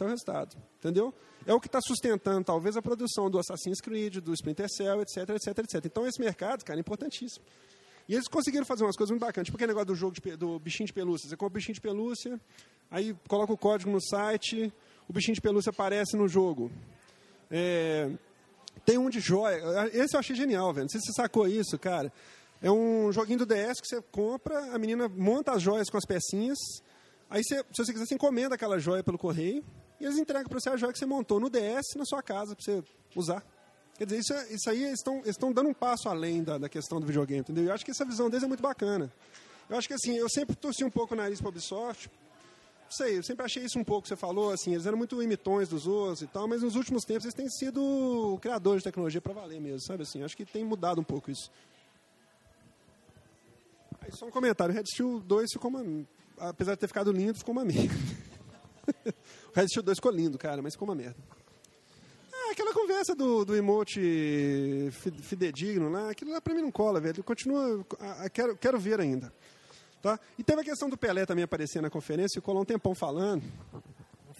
Tá o resultado, entendeu? É o que está sustentando, talvez, a produção do Assassin's Creed, do Splinter Cell, etc, etc, etc. Então, esse mercado, cara, é importantíssimo. E eles conseguiram fazer umas coisas muito bacanas. Tipo aquele negócio do jogo de, do bichinho de pelúcia. Você compra o bichinho de pelúcia, aí coloca o código no site, o bichinho de pelúcia aparece no jogo. É, tem um de joia. Esse eu achei genial, velho. Não sei se você sacou isso, cara. É um joguinho do DS que você compra, a menina monta as joias com as pecinhas. Aí, você, se você quiser, você encomenda aquela joia pelo correio e eles entregam para você a joia que você montou no DS na sua casa para você usar. Quer dizer, isso, é, isso aí eles estão dando um passo além da, da questão do videogame, entendeu? Eu acho que essa visão deles é muito bacana. Eu acho que assim, eu sempre torci um pouco o nariz para a Ubisoft. Não sei, eu sempre achei isso um pouco, você falou, assim, eles eram muito imitões dos outros e tal, mas nos últimos tempos eles têm sido criadores de tecnologia para valer mesmo, sabe assim? Acho que tem mudado um pouco isso. Aí só um comentário, Red Steel 2 ficou uma, apesar de ter ficado lindo, ficou uma merda. o Red Steel 2 ficou lindo, cara, mas ficou uma merda aquela conversa do, do emote fidedigno lá, aquilo lá pra mim não cola, velho. Continua. Quero, quero ver ainda. Tá? E teve a questão do Pelé também aparecer na conferência, ficou lá um tempão falando.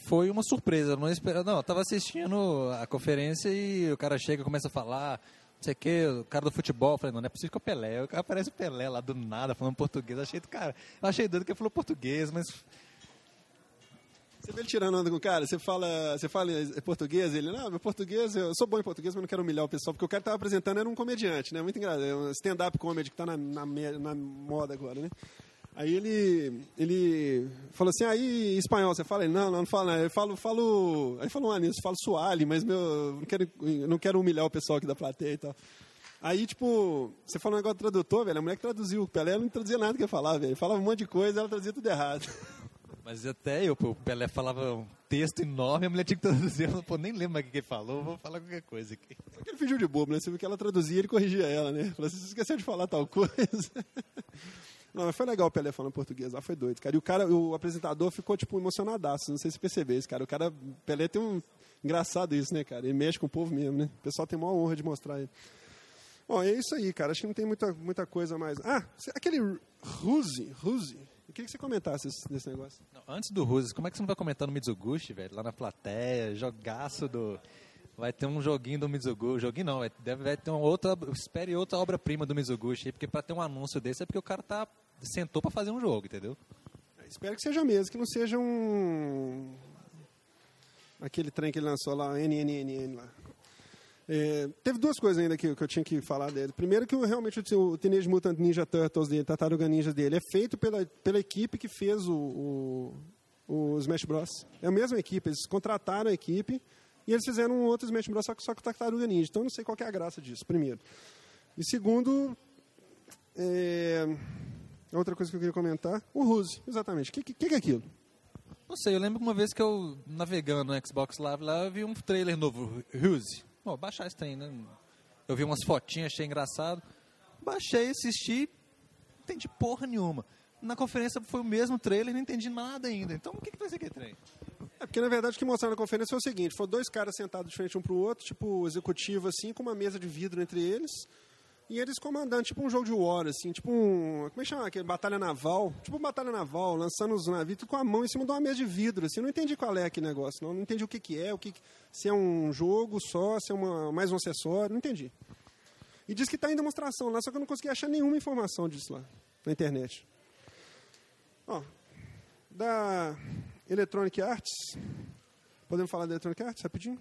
Foi uma surpresa, não esperava. Não, eu tava assistindo a conferência e o cara chega e começa a falar, não sei o que, o cara do futebol, falei, não, não é possível que é o Pelé. Aparece o Pelé lá do nada, falando português. Achei do cara. Achei doido que ele falou português, mas você vê ele tirando onda com o cara, você fala, você fala português, ele, não, meu português, eu sou bom em português, mas não quero humilhar o pessoal, porque o cara que estava apresentando era um comediante, né? Muito engraçado, é um stand-up comedy que está na, na, na, moda agora, né? Aí ele, ele falou assim, aí espanhol, você fala? Ele, não, não, não fala, eu falo, falo, aí falou um anúncio, falo suali, mas meu, não quero, não quero humilhar o pessoal aqui da plateia e tal. Aí, tipo, você falou um negócio do tradutor, velho, a mulher que traduziu, o Pelé não traduzia nada que ia falar, velho, falava um monte de coisa, ela traduzia tudo errado. Mas até eu, o Pelé falava um texto enorme, a mulher tinha que traduzir. Eu pô, nem lembro o que ele falou, vou falar qualquer coisa aqui. Só que ele fingiu de bobo, né? Você viu que ela traduzia ele corrigia ela, né? Falou assim, você esqueceu de falar tal coisa. Não, mas foi legal o Pelé falando português lá, foi doido, cara. E o cara, o apresentador ficou, tipo, emocionadaço. Não sei se percebeu isso, cara. O cara, Pelé tem um... Engraçado isso, né, cara? Ele mexe com o povo mesmo, né? O pessoal tem maior honra de mostrar ele. Bom, é isso aí, cara. Acho que não tem muita, muita coisa mais. Ah, aquele Ruse, Ruse, eu queria que você comentasse desse negócio. Não, antes do Ruzes, como é que você não vai comentar no Mizuguchi, velho? Lá na plateia, jogaço do... Vai ter um joguinho do Mizuguchi. Joguinho não, vai, deve vai ter uma outra... Espere outra obra-prima do Mizuguchi, porque para ter um anúncio desse é porque o cara tá sentou para fazer um jogo, entendeu? espero que seja mesmo, que não seja um... Aquele trem que ele lançou lá, NNNN lá. É, teve duas coisas ainda que, que, eu tinha que falar dele. Primeiro que realmente o, o Teenage Mutant Ninja Turtles dele, Tartaruga Ninja dele, é feito pela, pela equipe que fez o, o, o Smash Bros. É a mesma equipe, eles contrataram a equipe e eles fizeram um outro Smash Bros. só, só com Tartaruga Ninja. Então eu não sei qual é a graça disso, primeiro. E segundo, é, outra coisa que eu queria comentar, o Ruse, exatamente. O que, que, que é aquilo? Não sei, eu lembro uma vez que eu, navegando no Xbox Live lá, eu vi um trailer novo, Ruse. Bom, baixar esse trem, né? Eu vi umas fotinhas, achei engraçado. Baixei, assisti, não entendi porra nenhuma. Na conferência foi o mesmo trailer, não entendi nada ainda. Então, o que, que vai ser aquele trem? É porque, na verdade, o que mostraram na conferência foi o seguinte: foram dois caras sentados de frente um para o outro, tipo, executivo, assim, com uma mesa de vidro entre eles. E eles comandando, tipo um jogo de war, assim, tipo um. Como é que chama? Aquele batalha naval. Tipo batalha naval, lançando os navios com a mão em cima de uma mesa de vidro, assim. Eu não entendi qual é aquele negócio, não. Não entendi o que, que é, o que, se é um jogo só, se é uma, mais um acessório, não entendi. E diz que está em demonstração lá, só que eu não consegui achar nenhuma informação disso lá, na internet. Ó, da Electronic Arts. Podemos falar da Electronic Arts rapidinho?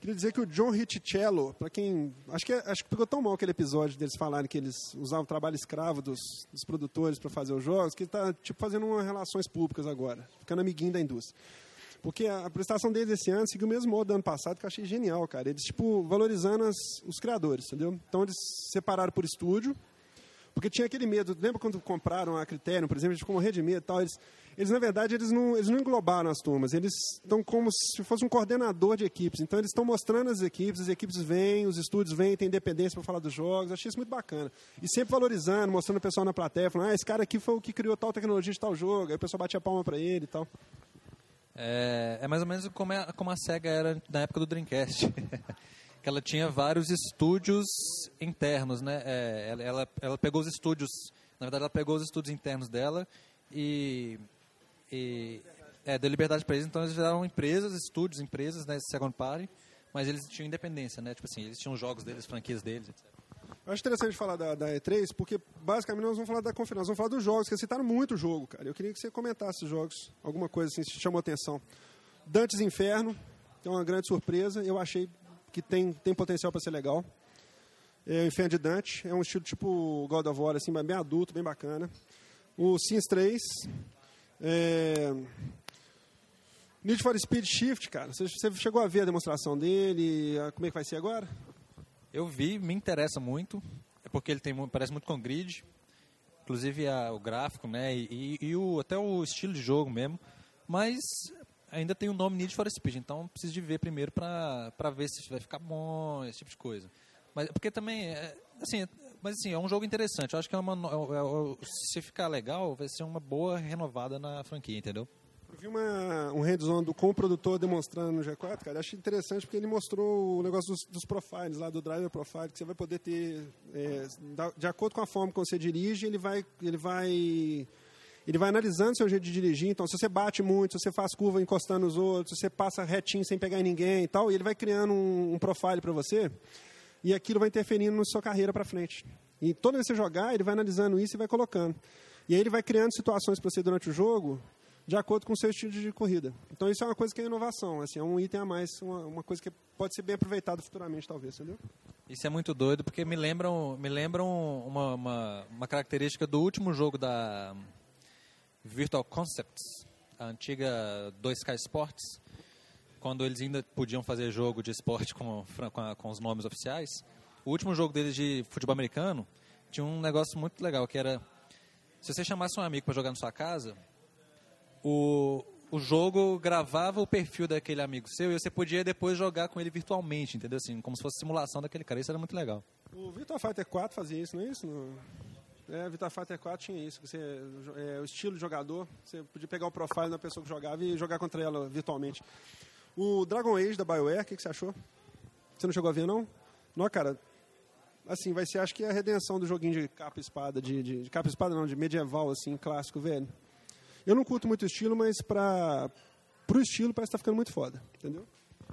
Queria dizer que o John Richello, para quem. Acho que, acho que pegou tão mal aquele episódio deles falarem que eles usavam trabalho escravo dos, dos produtores para fazer os jogos, que ele está tipo, fazendo umas relações públicas agora, ficando amiguinho da indústria. Porque a, a prestação deles esse ano seguiu o mesmo modo do ano passado, que eu achei genial, cara. Eles, tipo, valorizando as, os criadores, entendeu? Então eles separaram por estúdio, porque tinha aquele medo. Lembra quando compraram a Criterion, por exemplo, a gente ficou morrendo de medo e tal. Eles, eles na verdade eles não, eles não englobaram as turmas, eles estão como se fosse um coordenador de equipes. Então eles estão mostrando as equipes, as equipes vêm, os estúdios vêm, tem independência para falar dos jogos. Achei isso muito bacana. E sempre valorizando, mostrando o pessoal na plateia, falando: "Ah, esse cara aqui foi o que criou tal tecnologia de tal jogo". Aí o pessoal batia palma para ele e tal. É, é, mais ou menos como, é, como a SEGA era na época do Dreamcast. que ela tinha vários estúdios internos, né? É, ela, ela, ela, pegou os estúdios, na verdade ela pegou os estúdios internos dela e e, é, deu liberdade para eles, então eles viraram empresas, estúdios, empresas, né, second party, mas eles tinham independência, né, tipo assim, eles tinham jogos deles, franquias deles, etc. Acho interessante falar da, da, E3, porque basicamente nós vamos falar da conferência, nós vamos falar dos jogos, que citaram muito jogo, cara. Eu queria que você comentasse os jogos, alguma coisa assim, se chamou atenção. Dantes Inferno, é uma grande surpresa, eu achei que tem, tem potencial para ser legal. É, o Inferno de Dante, é um estilo tipo God of War, assim, bem adulto, bem bacana. O Sims 3, é... Need for Speed Shift, cara, você, chegou a ver a demonstração dele, como é que vai ser agora? Eu vi, me interessa muito, é porque ele tem parece muito com grid, inclusive a, o gráfico, né, e, e, o, até o estilo de jogo mesmo, mas ainda tem o nome Need for Speed, então preciso de ver primeiro para ver se vai ficar bom, esse tipo de coisa. Mas porque também, é, assim, mas assim, é um jogo interessante. Eu acho que é uma, é, é, se ficar legal, vai ser uma boa renovada na franquia, entendeu? Eu vi uma, um hands-on com o produtor demonstrando no G4, cara. Achei interessante porque ele mostrou o negócio dos, dos profiles lá, do driver profile, que você vai poder ter, é, de acordo com a forma que você dirige, ele vai, ele vai, ele vai analisando seu jeito de dirigir. Então, se você bate muito, se você faz curva encostando nos outros, se você passa retinho sem pegar em ninguém e tal, e ele vai criando um, um profile para você, e aquilo vai interferindo na sua carreira para frente. E toda vez que você jogar, ele vai analisando isso e vai colocando. E aí ele vai criando situações para você durante o jogo de acordo com o seu estilo de corrida. Então isso é uma coisa que é inovação, assim, é um item a mais, uma, uma coisa que pode ser bem aproveitado futuramente, talvez, entendeu? Isso é muito doido, porque me lembram, me lembram uma, uma, uma característica do último jogo da Virtual Concepts, a antiga 2K Sports, quando eles ainda podiam fazer jogo de esporte com, com, a, com os nomes oficiais. O último jogo deles de futebol americano tinha um negócio muito legal, que era se você chamasse um amigo para jogar na sua casa, o, o jogo gravava o perfil daquele amigo seu e você podia depois jogar com ele virtualmente, entendeu? Assim, como se fosse simulação daquele cara. Isso era muito legal. O Virtua Fighter 4 fazia isso, não é isso? É, o Virtua Fighter 4 tinha isso. Você, é, o estilo de jogador, você podia pegar o profile da pessoa que jogava e jogar contra ela virtualmente. O Dragon Age da BioWare, o que, que você achou? Você não chegou a ver, não? Não, cara, assim, vai ser, acho que a redenção do joguinho de capa e espada, de, de, de capa espada não, de medieval, assim, clássico, velho. Eu não curto muito o estilo, mas para o estilo parece que tá ficando muito foda, entendeu?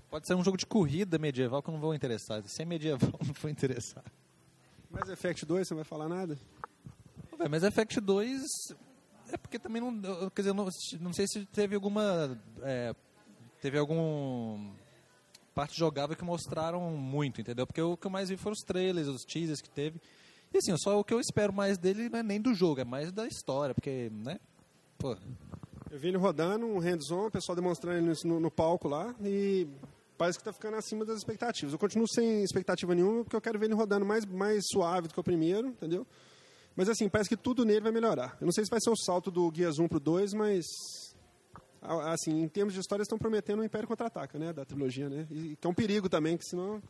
Pode ser um jogo de corrida medieval que eu não vou interessar. Se é medieval, não vou interessar. Mas Effect 2, você não vai falar nada? Mas Effect 2 é porque também não. Quer dizer, não, não sei se teve alguma. É, teve algum parte jogável que mostraram muito, entendeu? Porque o que eu mais vi foram os trailers, os teasers que teve. E assim, só o que eu espero mais dele não é nem do jogo, é mais da história, porque, né? Pô. Eu vi ele rodando, um hands-on, o pessoal demonstrando ele no, no, palco lá e parece que está ficando acima das expectativas. Eu continuo sem expectativa nenhuma porque eu quero ver ele rodando mais, mais suave do que o primeiro, entendeu? Mas assim, parece que tudo nele vai melhorar. Eu não sei se vai ser o salto do Guias 1 pro 2, mas assim, em termos de história estão prometendo o um Império Contra-Ataca, né, da trilogia, né? E que é um perigo também, que senão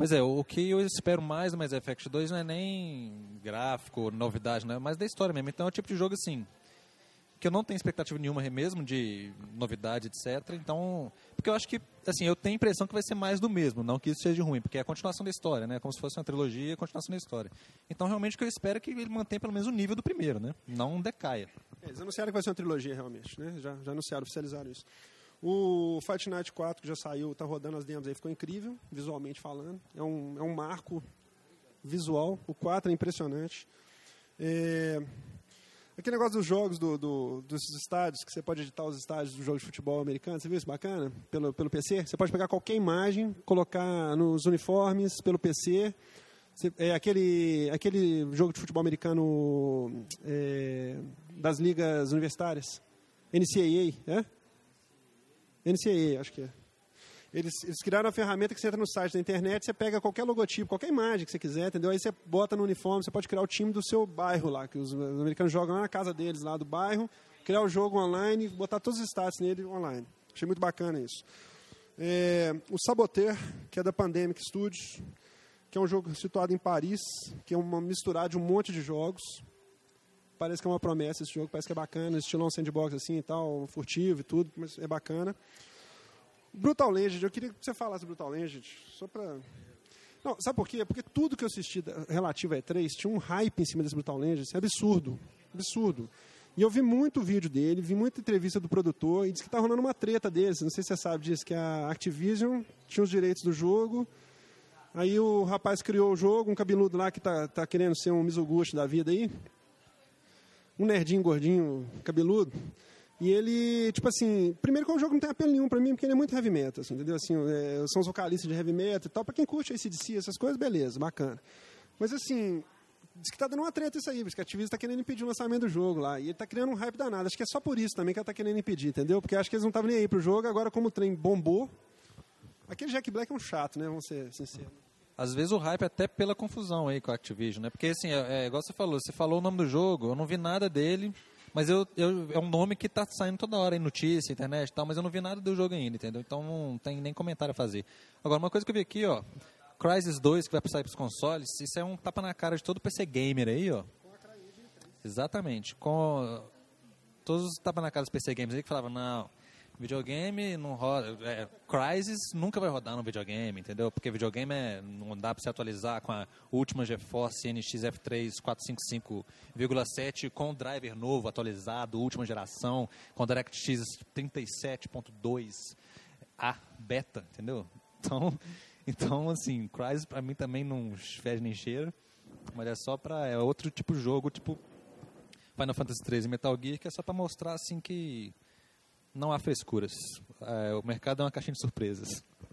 Pois é, o que eu espero mais do Mass Effect 2 não é nem gráfico, novidade, né? mas da história mesmo. Então é o tipo de jogo assim, que eu não tenho expectativa nenhuma mesmo de novidade, etc. Então, porque eu acho que, assim, eu tenho a impressão que vai ser mais do mesmo, não que isso seja ruim, porque é a continuação da história, né? Como se fosse uma trilogia, a continuação da história. Então, realmente, o que eu espero é que ele mantenha pelo menos o nível do primeiro, né? Não decaia. É, eles anunciaram que vai ser uma trilogia, realmente, né? Já, já anunciaram, oficializaram isso. O Fight Night 4, que já saiu, tá rodando as demos aí, ficou incrível, visualmente falando. É um, é um marco visual. O 4 é impressionante. É, Aquele negócio dos jogos do, do, dos estádios, que você pode editar os estádios do jogo de futebol americano, você viu isso bacana? Pelo, pelo PC? Você pode pegar qualquer imagem, colocar nos uniformes pelo PC. Você, é aquele, aquele jogo de futebol americano é, das ligas universitárias. NCAA, é? NCAA, acho que é. Eles, eles, criaram uma ferramenta que você entra no site da internet, você pega qualquer logotipo, qualquer imagem que você quiser, entendeu? Aí você bota no uniforme, você pode criar o time do seu bairro lá, que os, os americanos jogam lá na casa deles, lá do bairro, criar o jogo online, botar todos os status nele online. Achei muito bacana isso. É, o Saboteur, que é da Pandemic Studios, que é um jogo situado em Paris, que é uma misturada de um monte de jogos. Parece que é uma promessa esse jogo, parece que é bacana, estilão sandbox assim e tal, furtivo e tudo, mas é bacana. Brutal Legend, eu queria que você falasse Brutal Legend, só para... Não, sabe por quê? Porque tudo que eu assisti relativo a E3 tinha um hype em cima desse Brutal Legend, é absurdo, absurdo. E eu vi muito vídeo dele, vi muita entrevista do produtor e disse que tá rolando uma treta deles. Não sei se você sabe disso, que a Activision tinha os direitos do jogo Aí o rapaz criou o jogo, um cabeludo lá que tá, tá querendo ser um Mizuguchi da vida aí. Um nerdinho gordinho, cabeludo. E ele, tipo assim, primeiro que o jogo não tem apelo nenhum pra mim, porque ele é muito heavy metal, assim, entendeu? Assim, é, são os vocalistas de heavy metal e tal. Pra quem curte ACDC, essas coisas, beleza, bacana. Mas assim, diz que tá dando uma treta isso aí, porque a Activision tá querendo impedir o lançamento do jogo lá. E ele tá criando um hype danado. Acho que é só por isso também que ela tá querendo impedir, entendeu? Porque acho que eles não estavam nem aí pro jogo, agora como o trem bombou. Aquele Jack Black é um chato, né? Vamos ser sinceros. Às vezes o hype é até pela confusão aí com a Activision, né? Porque assim, é, é, igual você falou, você falou o nome do jogo, eu não vi nada dele, mas eu, eu, é um nome que tá saindo toda hora em notícia, internet e tal, mas eu não vi nada do jogo ainda, entendeu? Então não tem nem comentário a fazer. Agora, uma coisa que eu vi aqui, ó, Crysis 2, que vai sair pros consoles, isso é um tapa na cara de todo PC gamer aí, ó. Exatamente. Com todos os tapas na cara dos PC gamers aí que falavam, não, videogame não roda. É, Crysis nunca vai rodar no videogame, entendeu? Porque videogame é, não dá para se atualizar com a última GeForce NX F3 455,7 com driver novo, atualizado, última geração, com DirectX 37.2 A beta, entendeu? Então, então assim, Crysis para mim também não fede nem cheira, mas é só para é outro tipo de jogo, tipo Final Fantasy 13 e Metal Gear, que é só para mostrar assim que não há frescuras. É, o mercado é uma caixinha de surpresas.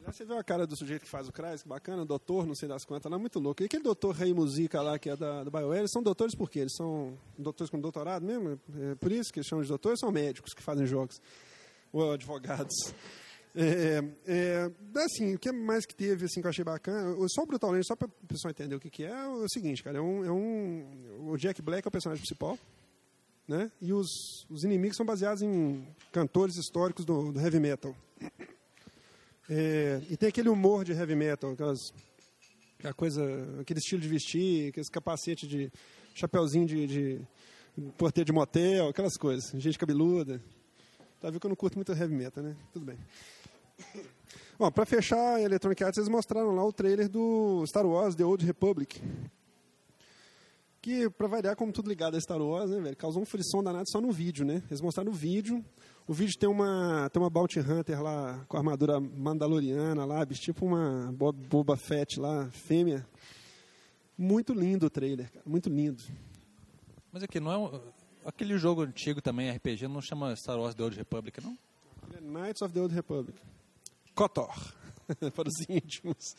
Você viu a cara do sujeito que faz o Crysis, que bacana, doutor, não sei das quantas, lá, muito louco. E aquele doutor Rei Musica lá, que é da, da BioWare, eles são doutores por quê? Eles são doutores com doutorado mesmo? É por isso que eles chamam de doutores? São médicos que fazem jogos. Ou advogados. É, é, assim, o que mais que teve assim, que eu achei bacana? Só o Brutal Legend, só para o pessoal entender o que, que é, é o seguinte, cara, é um, é um, o Jack Black é o personagem principal, né? E os, os inimigos são baseados em cantores históricos do, do heavy metal. É, e tem aquele humor de heavy metal, aquelas, aquela coisa, aquele estilo de vestir, aqueles capacete de chapeuzinho de, de porteiro de motel, aquelas coisas, gente cabeluda. Tá vendo que eu não curto muito heavy metal, né? Tudo bem. Bom, para fechar a Electronic Arts, eles mostraram lá o trailer do Star Wars The Old Republic que, pra variar, como tudo ligado a Star Wars, né, velho, causou um frisson danado só no vídeo, né? Eles mostraram o vídeo. O vídeo tem uma, tem uma Bounty Hunter lá com armadura mandaloriana lá, tipo uma Boba Fett lá, fêmea. Muito lindo o trailer, cara, muito lindo. Mas aqui, não é um, aquele jogo antigo também, RPG, não chama Star Wars The Old Republic, não? É Knights of the Old Republic. KOTOR, para os íntimos.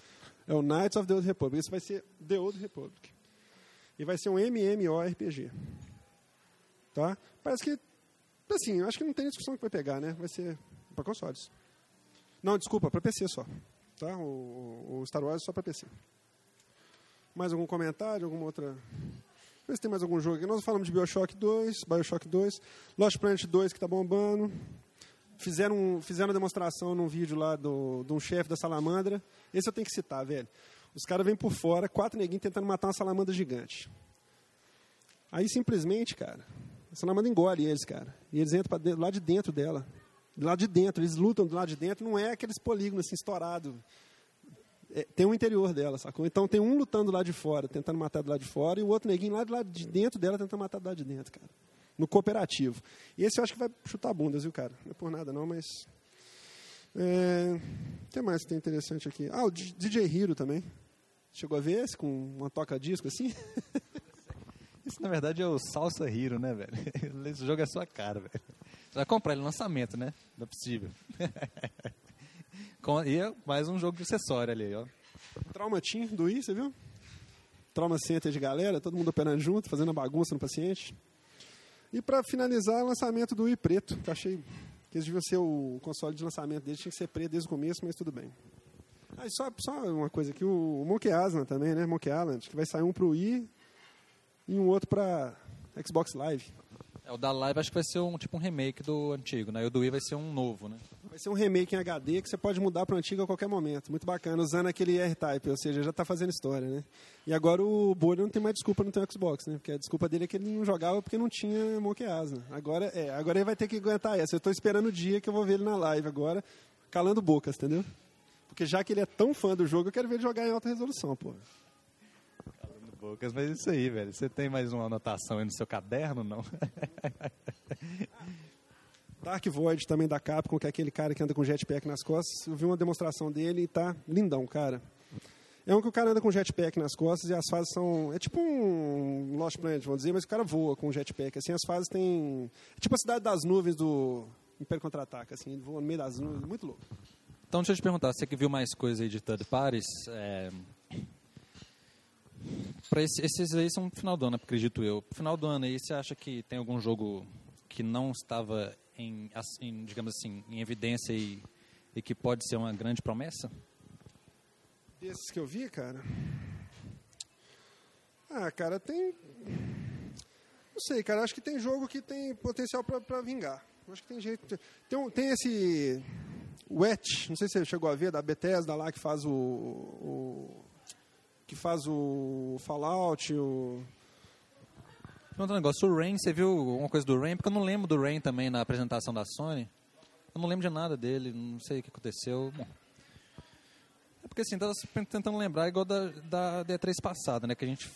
É o Knights of the Old Republic. Esse vai ser The Old Republic. E vai ser um MMORPG. Tá? Parece que, assim, acho que não tem discussão que vai pegar, né? Vai ser para consoles. Não, desculpa, para PC só. Tá? O, o Star Wars é só para PC. Mais algum comentário, alguma outra... Vê se tem mais algum jogo aqui. Nós falamos de Bioshock 2, Bioshock 2, Lost Planet 2 que tá bombando. Fizeram, fizeram uma demonstração num vídeo lá do, de um chefe da Salamandra. Esse eu tenho que citar, velho. Os caras vêm por fora, quatro neguinhos tentando matar uma salamandra gigante. Aí simplesmente, cara, a salamandra engole eles, cara. E eles entram para lá de dentro dela. Lado de dentro, eles lutam do lado de dentro, não é aqueles polígonos assim estourados. É, tem um interior dela, sacou? Então tem um lutando lá de fora, tentando matar do lado de fora, e o outro neguinho lá do lado de dentro dela tentando matar do lado de dentro, cara. No cooperativo. E esse eu acho que vai chutar bundas, viu, cara? Não é por nada não, mas. É... O que mais que tem interessante aqui? Ah, o DJ Hero também. Chegou a ver esse com uma toca-disco assim? Isso, na verdade, é o Salsa Hero, né, velho? Esse jogo é sua cara, velho. Você vai comprar ele no lançamento, né? Não é possível. e é mais um jogo de acessório ali, ó. Trauma Team do I, você viu? Trauma Center de galera, todo mundo operando junto, fazendo bagunça no paciente. E para finalizar, o lançamento do I preto, que achei que eles deviam ser o console de lançamento deles, tinha que ser preto desde o começo, mas tudo bem. Ah, só, só uma coisa aqui, o Monkey Island também, né? Monkey Island, que vai sair um pro Wii e um outro para Xbox Live. É, o da Live acho que vai ser um tipo um remake do antigo, né? E o do Wii vai ser um novo, né? Vai ser um remake em HD que você pode mudar para o antigo a qualquer momento. Muito bacana, usando aquele R-Type, ou seja, já está fazendo história, né? E agora o Bolha não tem mais desculpa no ter Xbox, né? Porque a desculpa dele é que ele não jogava porque não tinha Monkey Island. Agora, é, agora ele vai ter que aguentar essa. Eu estou esperando o dia que eu vou ver ele na live agora, calando bocas, entendeu? Porque já que ele é tão fã do jogo, eu quero ver ele jogar em alta resolução, pô. Calando bocas, mas é isso aí, velho. Você tem mais uma anotação aí no seu caderno, não? Dark Void também da Capcom, que é aquele cara que anda com jetpack nas costas. Eu vi uma demonstração dele e tá lindão, cara. É um que o cara anda com jetpack nas costas e as fases são. É tipo um Lost Planet, vamos dizer, mas o cara voa com jetpack. Assim, as fases têm. É tipo a cidade das nuvens do Império Contra-Ataca, assim, ele voa no meio das nuvens, muito louco. Então, deixa eu te perguntar, você que viu mais coisa aí de third parties, é... Esse, esses aí são final do ano, acredito eu. Final do ano aí, você acha que tem algum jogo que não estava em, em digamos assim, em evidência e, e que pode ser uma grande promessa? Desses que eu vi, cara. Ah, cara, tem. Não sei, cara. Acho que tem jogo que tem potencial para vingar. Acho que tem jeito. Tem, tem esse. Wet, não sei se você chegou a ver, da Bethesda lá que faz o. o que faz o Fallout, o. Pergunta um negócio, o Rain, você viu alguma coisa do Rain? Porque eu não lembro do Rain também na apresentação da Sony. Eu não lembro de nada dele, não sei o que aconteceu. Bom, é porque assim, estava tentando lembrar igual da, da D3 passada, né? Que a gente.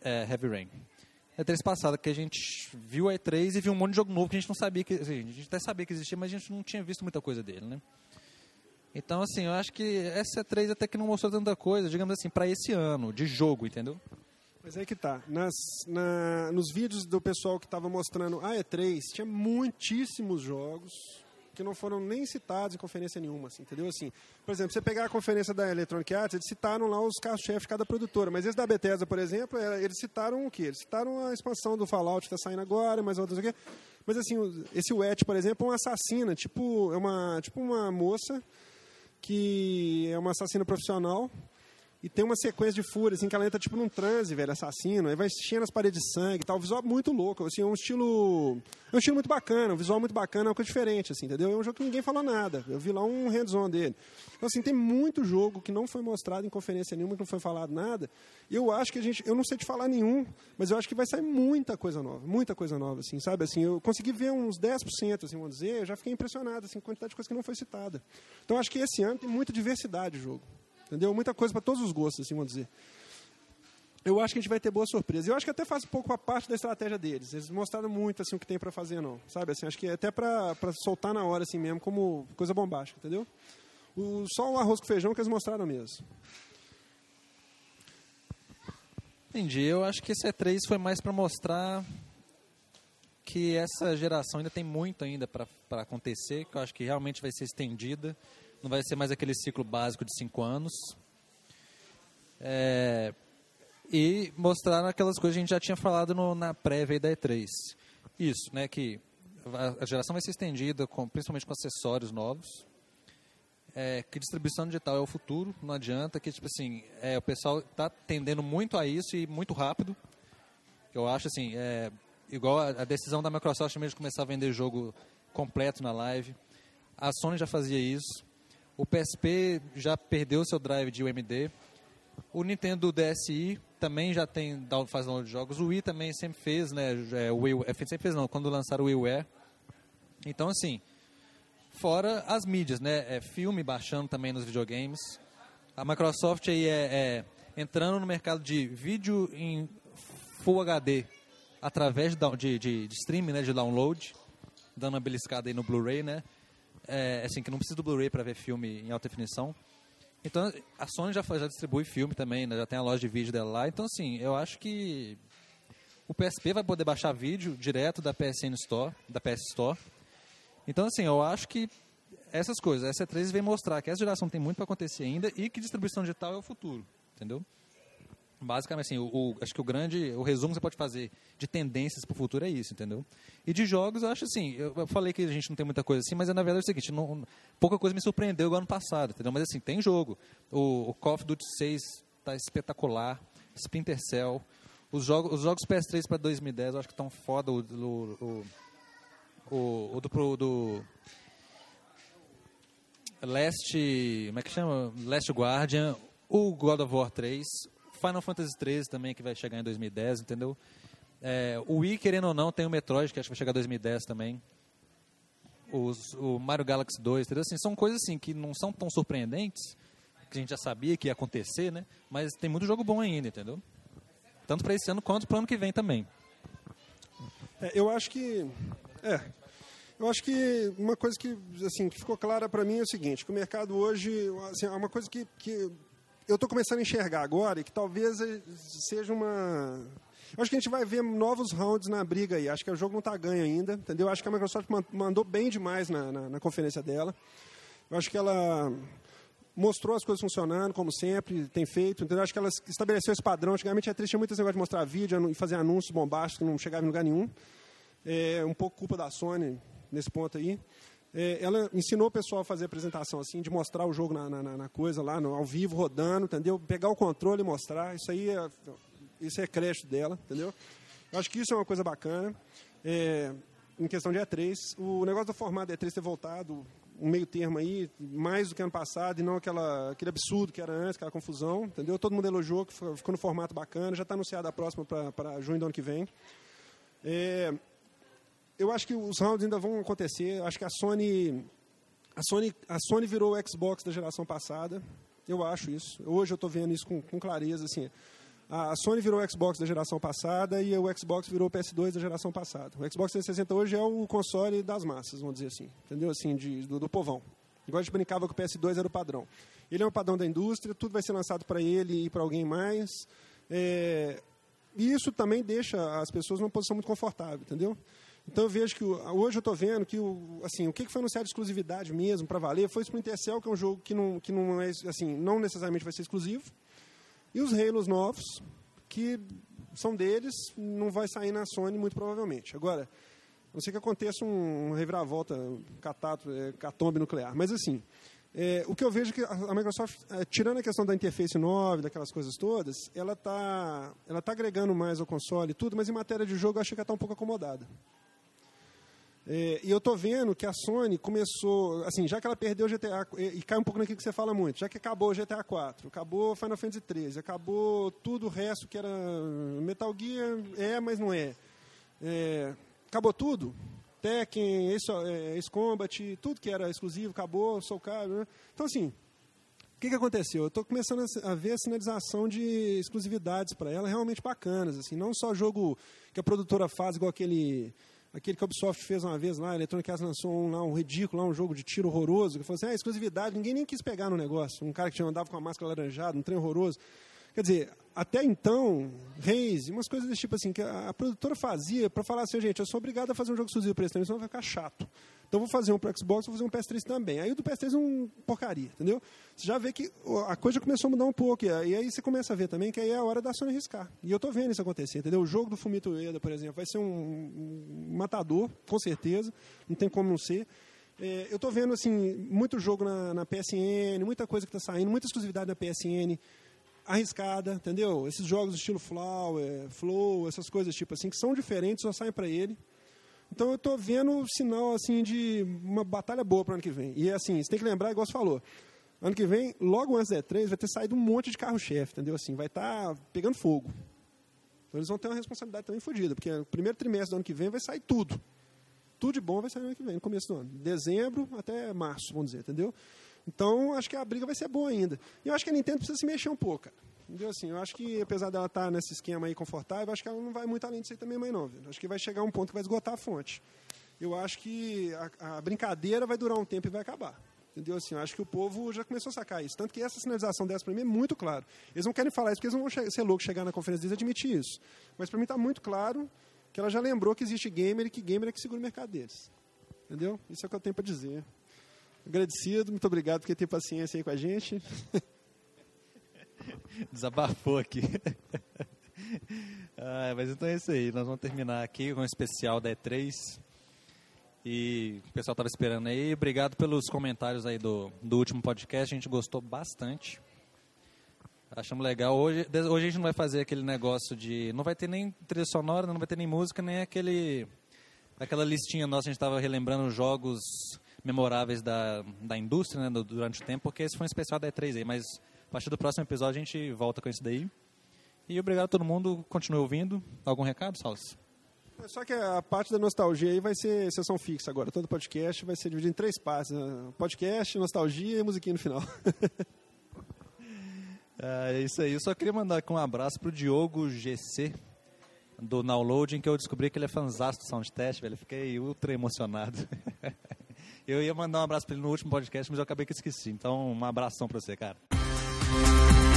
É, Heavy Rain. E3 passada, que a gente viu a E3 e viu um monte de jogo novo que a gente não sabia que. Assim, a gente até sabia que existia, mas a gente não tinha visto muita coisa dele, né? Então, assim, eu acho que essa E3 até que não mostrou tanta coisa, digamos assim, para esse ano, de jogo, entendeu? Mas é que tá. Nas, na, nos vídeos do pessoal que estava mostrando a E3, tinha muitíssimos jogos que não foram nem citados em conferência nenhuma, assim, entendeu? Assim, por exemplo, você pegar a conferência da Electronic Arts, eles citaram lá os carros-chefes de cada produtora, mas esse da Bethesda, por exemplo, é, eles citaram o quê? Eles citaram a expansão do Fallout que está saindo agora, mas outras aqui. Mas assim, esse Wet, por exemplo, é uma assassina, tipo, é uma, tipo uma moça que é uma assassina profissional e tem uma sequência de fúria, assim, que ela entra tipo num transe, velho, assassino, aí vai enchendo as paredes de sangue e tal. O visual muito louco, assim, é um estilo. É um estilo muito bacana, um visual muito bacana, é uma coisa diferente, assim, entendeu? É um jogo que ninguém falou nada. Eu vi lá um hands-on dele. Então, assim, tem muito jogo que não foi mostrado em conferência nenhuma, que não foi falado nada. E eu acho que a gente. Eu não sei te falar nenhum, mas eu acho que vai sair muita coisa nova, muita coisa nova, assim, sabe? Assim, eu consegui ver uns 10%, assim, vamos dizer, eu já fiquei impressionado, assim, com a quantidade de coisa que não foi citada. Então, acho que esse ano tem muita diversidade de jogo. Entendeu? Muita coisa para todos os gostos, assim, vamos dizer. Eu acho que a gente vai ter boa surpresa. Eu acho que até faz um pouco a parte da estratégia deles. Eles mostraram muito assim o que tem para fazer, não. Sabe assim, acho que é até para soltar na hora assim mesmo, como coisa bombástica, entendeu? O, só o arroz com feijão que eles mostraram mesmo. Entendi. Eu acho que esse E3 foi mais para mostrar que essa geração ainda tem muito ainda para acontecer, que eu acho que realmente vai ser estendida não vai ser mais aquele ciclo básico de cinco anos. É, e mostraram aquelas coisas que a gente já tinha falado no, na prévia da E3. Isso, né, que a, geração vai ser estendida, com, principalmente com acessórios novos. É, que distribuição digital é o futuro, não adianta, que tipo assim, é, o pessoal está tendendo muito a isso e muito rápido. Eu acho assim, é, igual a, a decisão da Microsoft mesmo de começar a vender jogo completo na live. A Sony já fazia isso. O PSP já perdeu seu drive de UMD. O Nintendo DSi também já tem faz download de jogos. O Wii também sempre fez, né? É, o Wii, é, sempre fez não, quando lançaram o WiiWare. Então assim, fora as mídias, né? É, filme baixando também nos videogames. A Microsoft aí é, é entrando no mercado de vídeo em Full HD através de, de, de, de streaming, né? De download, dando uma beliscada aí no Blu-ray, né? É, assim, que não precisa do Blu-ray para ver filme em alta definição. Então, a Sony já, já distribui filme também, né? já tem a loja de vídeo dela lá. Então, assim, eu acho que o PSP vai poder baixar vídeo direto da PSN Store, da PS Store. Então, assim, eu acho que essas coisas, essa E3 vem mostrar que essa geração tem muito para acontecer ainda e que distribuição digital é o futuro, entendeu? Basicamente, assim, o, o, acho que o grande, o resumo que você pode fazer de tendências para o futuro é isso, entendeu? E de jogos, eu acho assim, eu, eu, falei que a gente não tem muita coisa assim, mas na verdade é o seguinte, não, pouca coisa me surpreendeu igual ano passado, entendeu? Mas assim, tem jogo. O, o Call of Duty 6 está espetacular, Splinter Cell, os jogos, os jogos PS3 para 2010 eu acho que estão foda, o, o, o, o do, do Last, como é que chama? Last Guardian, o God of War 3, Final Fantasy XIII também, que vai chegar em 2010, entendeu? É, o Wii, querendo ou não, tem o Metroid, que acho que vai chegar em 2010 também. Os, o Mario Galaxy 2, entendeu? Assim, são coisas assim que não são tão surpreendentes, que a gente já sabia que ia acontecer, né? Mas tem muito jogo bom ainda, entendeu? Tanto para esse ano quanto para o ano que vem também. É, eu acho que... É, eu acho que uma coisa que, assim, que ficou clara para mim é o seguinte, que o mercado hoje, assim, é uma coisa que, que eu estou começando a enxergar agora que talvez eh, seja uma. Eu acho que a gente vai ver novos rounds na briga aí. Acho que o jogo não está ganho ainda, entendeu? Acho que a Microsoft mandou bem demais na, na, na conferência dela. Eu acho que ela mostrou as coisas funcionando, como sempre, tem feito. Entendeu? Acho que ela estabeleceu esse padrão. Antigamente a triste tinha muito esse negócio de mostrar vídeo e fazer anúncios bombásticos que não chegava em lugar nenhum. É um pouco culpa da Sony nesse ponto aí. É, ela ensinou o pessoal a fazer apresentação assim, de mostrar o jogo na, na, na coisa lá, no, ao vivo, rodando, entendeu? Pegar o controle e mostrar. Isso aí é, isso é crédito dela, entendeu? Eu acho que isso é uma coisa bacana. É, em questão de E3, o negócio do formato E3 ter voltado um meio termo aí, mais do que ano passado, e não aquela, aquele absurdo que era antes, aquela confusão, entendeu? Todo mundo elogiou, que ficou no formato bacana, já está anunciada a próxima para junho do ano que vem. É, eu acho que os rounds ainda vão acontecer. Acho que a Sony, a Sony, a Sony virou o Xbox da geração passada. Eu acho isso. Hoje eu estou vendo isso com, com, clareza. Assim, a Sony virou o Xbox da geração passada e o Xbox virou o PS2 da geração passada. O Xbox 360 hoje é o console das massas, vamos dizer assim, entendeu? Assim, de, do, do povão. Igual a gente brincava que o PS2 era o padrão. Ele é o padrão da indústria, tudo vai ser lançado para ele e para alguém mais. É, e isso também deixa as pessoas numa posição muito confortável, entendeu? Então eu vejo que hoje eu estou vendo que o, assim, o que foi anunciado de exclusividade mesmo para valer foi o Splinter Cell, que é um jogo que não, que não é assim, não necessariamente vai ser exclusivo, e os Halos novos, que são deles, não vai sair na Sony muito provavelmente. Agora, não sei que aconteça um, um reviravolta, catato, é, catombe nuclear, mas assim, é, o que eu vejo é que a Microsoft, é, tirando a questão da interface 9, daquelas coisas todas, ela está ela tá agregando mais ao console e tudo, mas em matéria de jogo eu acho que ela está um pouco acomodada. É, e eu estou vendo que a Sony começou, assim, já que ela perdeu o GTA, e, e cai um pouco naquilo que você fala muito, já que acabou o GTA 4, acabou Final Fantasy 13, acabou tudo o resto que era Metal Gear, é, mas não é. é acabou tudo. Tekken, Ace, é, Ace Combat, tudo que era exclusivo, acabou, Soul Calibur, né? Então, assim, o que, que aconteceu? Eu estou começando a ver a sinalização de exclusividades para ela realmente bacanas, assim, não só jogo que a produtora faz, igual aquele aquele que a Ubisoft fez uma vez lá, a Electronic Arts lançou um, lá, um ridículo, lá, um jogo de tiro horroroso, que falou assim, ah, exclusividade, ninguém nem quis pegar no negócio. Um cara que tinha andava com a máscara laranjada, um trem horroroso. Quer dizer, até então, Reis, umas coisas desse tipo assim, que a, produtora fazia para falar assim, gente, eu sou obrigado a fazer um jogo exclusivo para esse também, senão vai ficar chato. Então vou fazer um para Xbox, vou fazer um PS3 também. Aí o do PS3 é um porcaria, entendeu? Você já vê que a coisa começou a mudar um pouco. E aí você começa a ver também que aí é a hora da Sony arriscar. E eu estou vendo isso acontecer, entendeu? O jogo do Fumito Ueda, por exemplo, vai ser um, matador, com certeza. Não tem como não ser. É, eu estou vendo assim muito jogo na, na PSN, muita coisa que está saindo, muita exclusividade na PSN arriscada, entendeu? Esses jogos estilo Flower, Flow, essas coisas tipo assim, que são diferentes, só saem para ele. Então eu estou vendo sinal assim de uma batalha boa para o ano que vem. E assim, você tem que lembrar, igual você falou, ano que vem, logo antes da E3, vai ter saído um monte de carro-chefe, entendeu? Assim, vai estar tá pegando fogo. Então eles vão ter uma responsabilidade também fodida, porque no primeiro trimestre do ano que vem vai sair tudo. Tudo de bom vai sair no ano que vem, no começo do ano. Dezembro até março, vamos dizer, entendeu? Então, acho que a briga vai ser boa ainda. E eu acho que a Nintendo precisa se mexer um pouco, cara. Entendeu? Assim, eu acho que, apesar dela estar tá nesse esquema aí confortável, acho que ela não vai muito além disso aí também mais não. Viu? Acho que vai chegar um ponto que vai esgotar a fonte. Eu acho que a, a brincadeira vai durar um tempo e vai acabar. Entendeu? Assim, eu acho que o povo já começou a sacar isso. Tanto que essa sinalização dessa para mim é muito claro. Eles não querem falar isso porque eles não vão ser loucos chegar na conferência deles e admitir isso. Mas para mim está muito claro que ela já lembrou que existe gamer e que gamer é que segura o mercado deles. Entendeu? Isso é o que eu tenho para dizer. Agradecido, muito obrigado por ter paciência aí com a gente. Desabafou aqui. ah, mas então é isso aí. Nós vamos terminar aqui com o especial da E3. E o pessoal estava esperando aí. Obrigado pelos comentários aí do, do último podcast. A gente gostou bastante. Achamos legal. Hoje, hoje a gente não vai fazer aquele negócio de. Não vai ter nem trilha sonora, não vai ter nem música, nem aquele. Aquela listinha nossa, a gente estava relembrando jogos memoráveis da, da indústria né, durante o tempo, porque esse foi um especial da E3 aí. Mas a partir do próximo episódio a gente volta com isso daí. E obrigado a todo mundo, continue ouvindo. Algum recado, Salles? É só que a parte da nostalgia aí vai ser sessão fixa agora. Todo podcast vai ser dividido em três partes: né? podcast, nostalgia e musiquinha no final. é isso aí. Eu só queria mandar aqui um abraço pro Diogo GC do Downloading, que eu descobri que ele é fãzão do Soundtest, velho. Fiquei ultra emocionado. eu ia mandar um abraço para ele no último podcast, mas eu acabei que esqueci. Então, um abração para você, cara. Bye.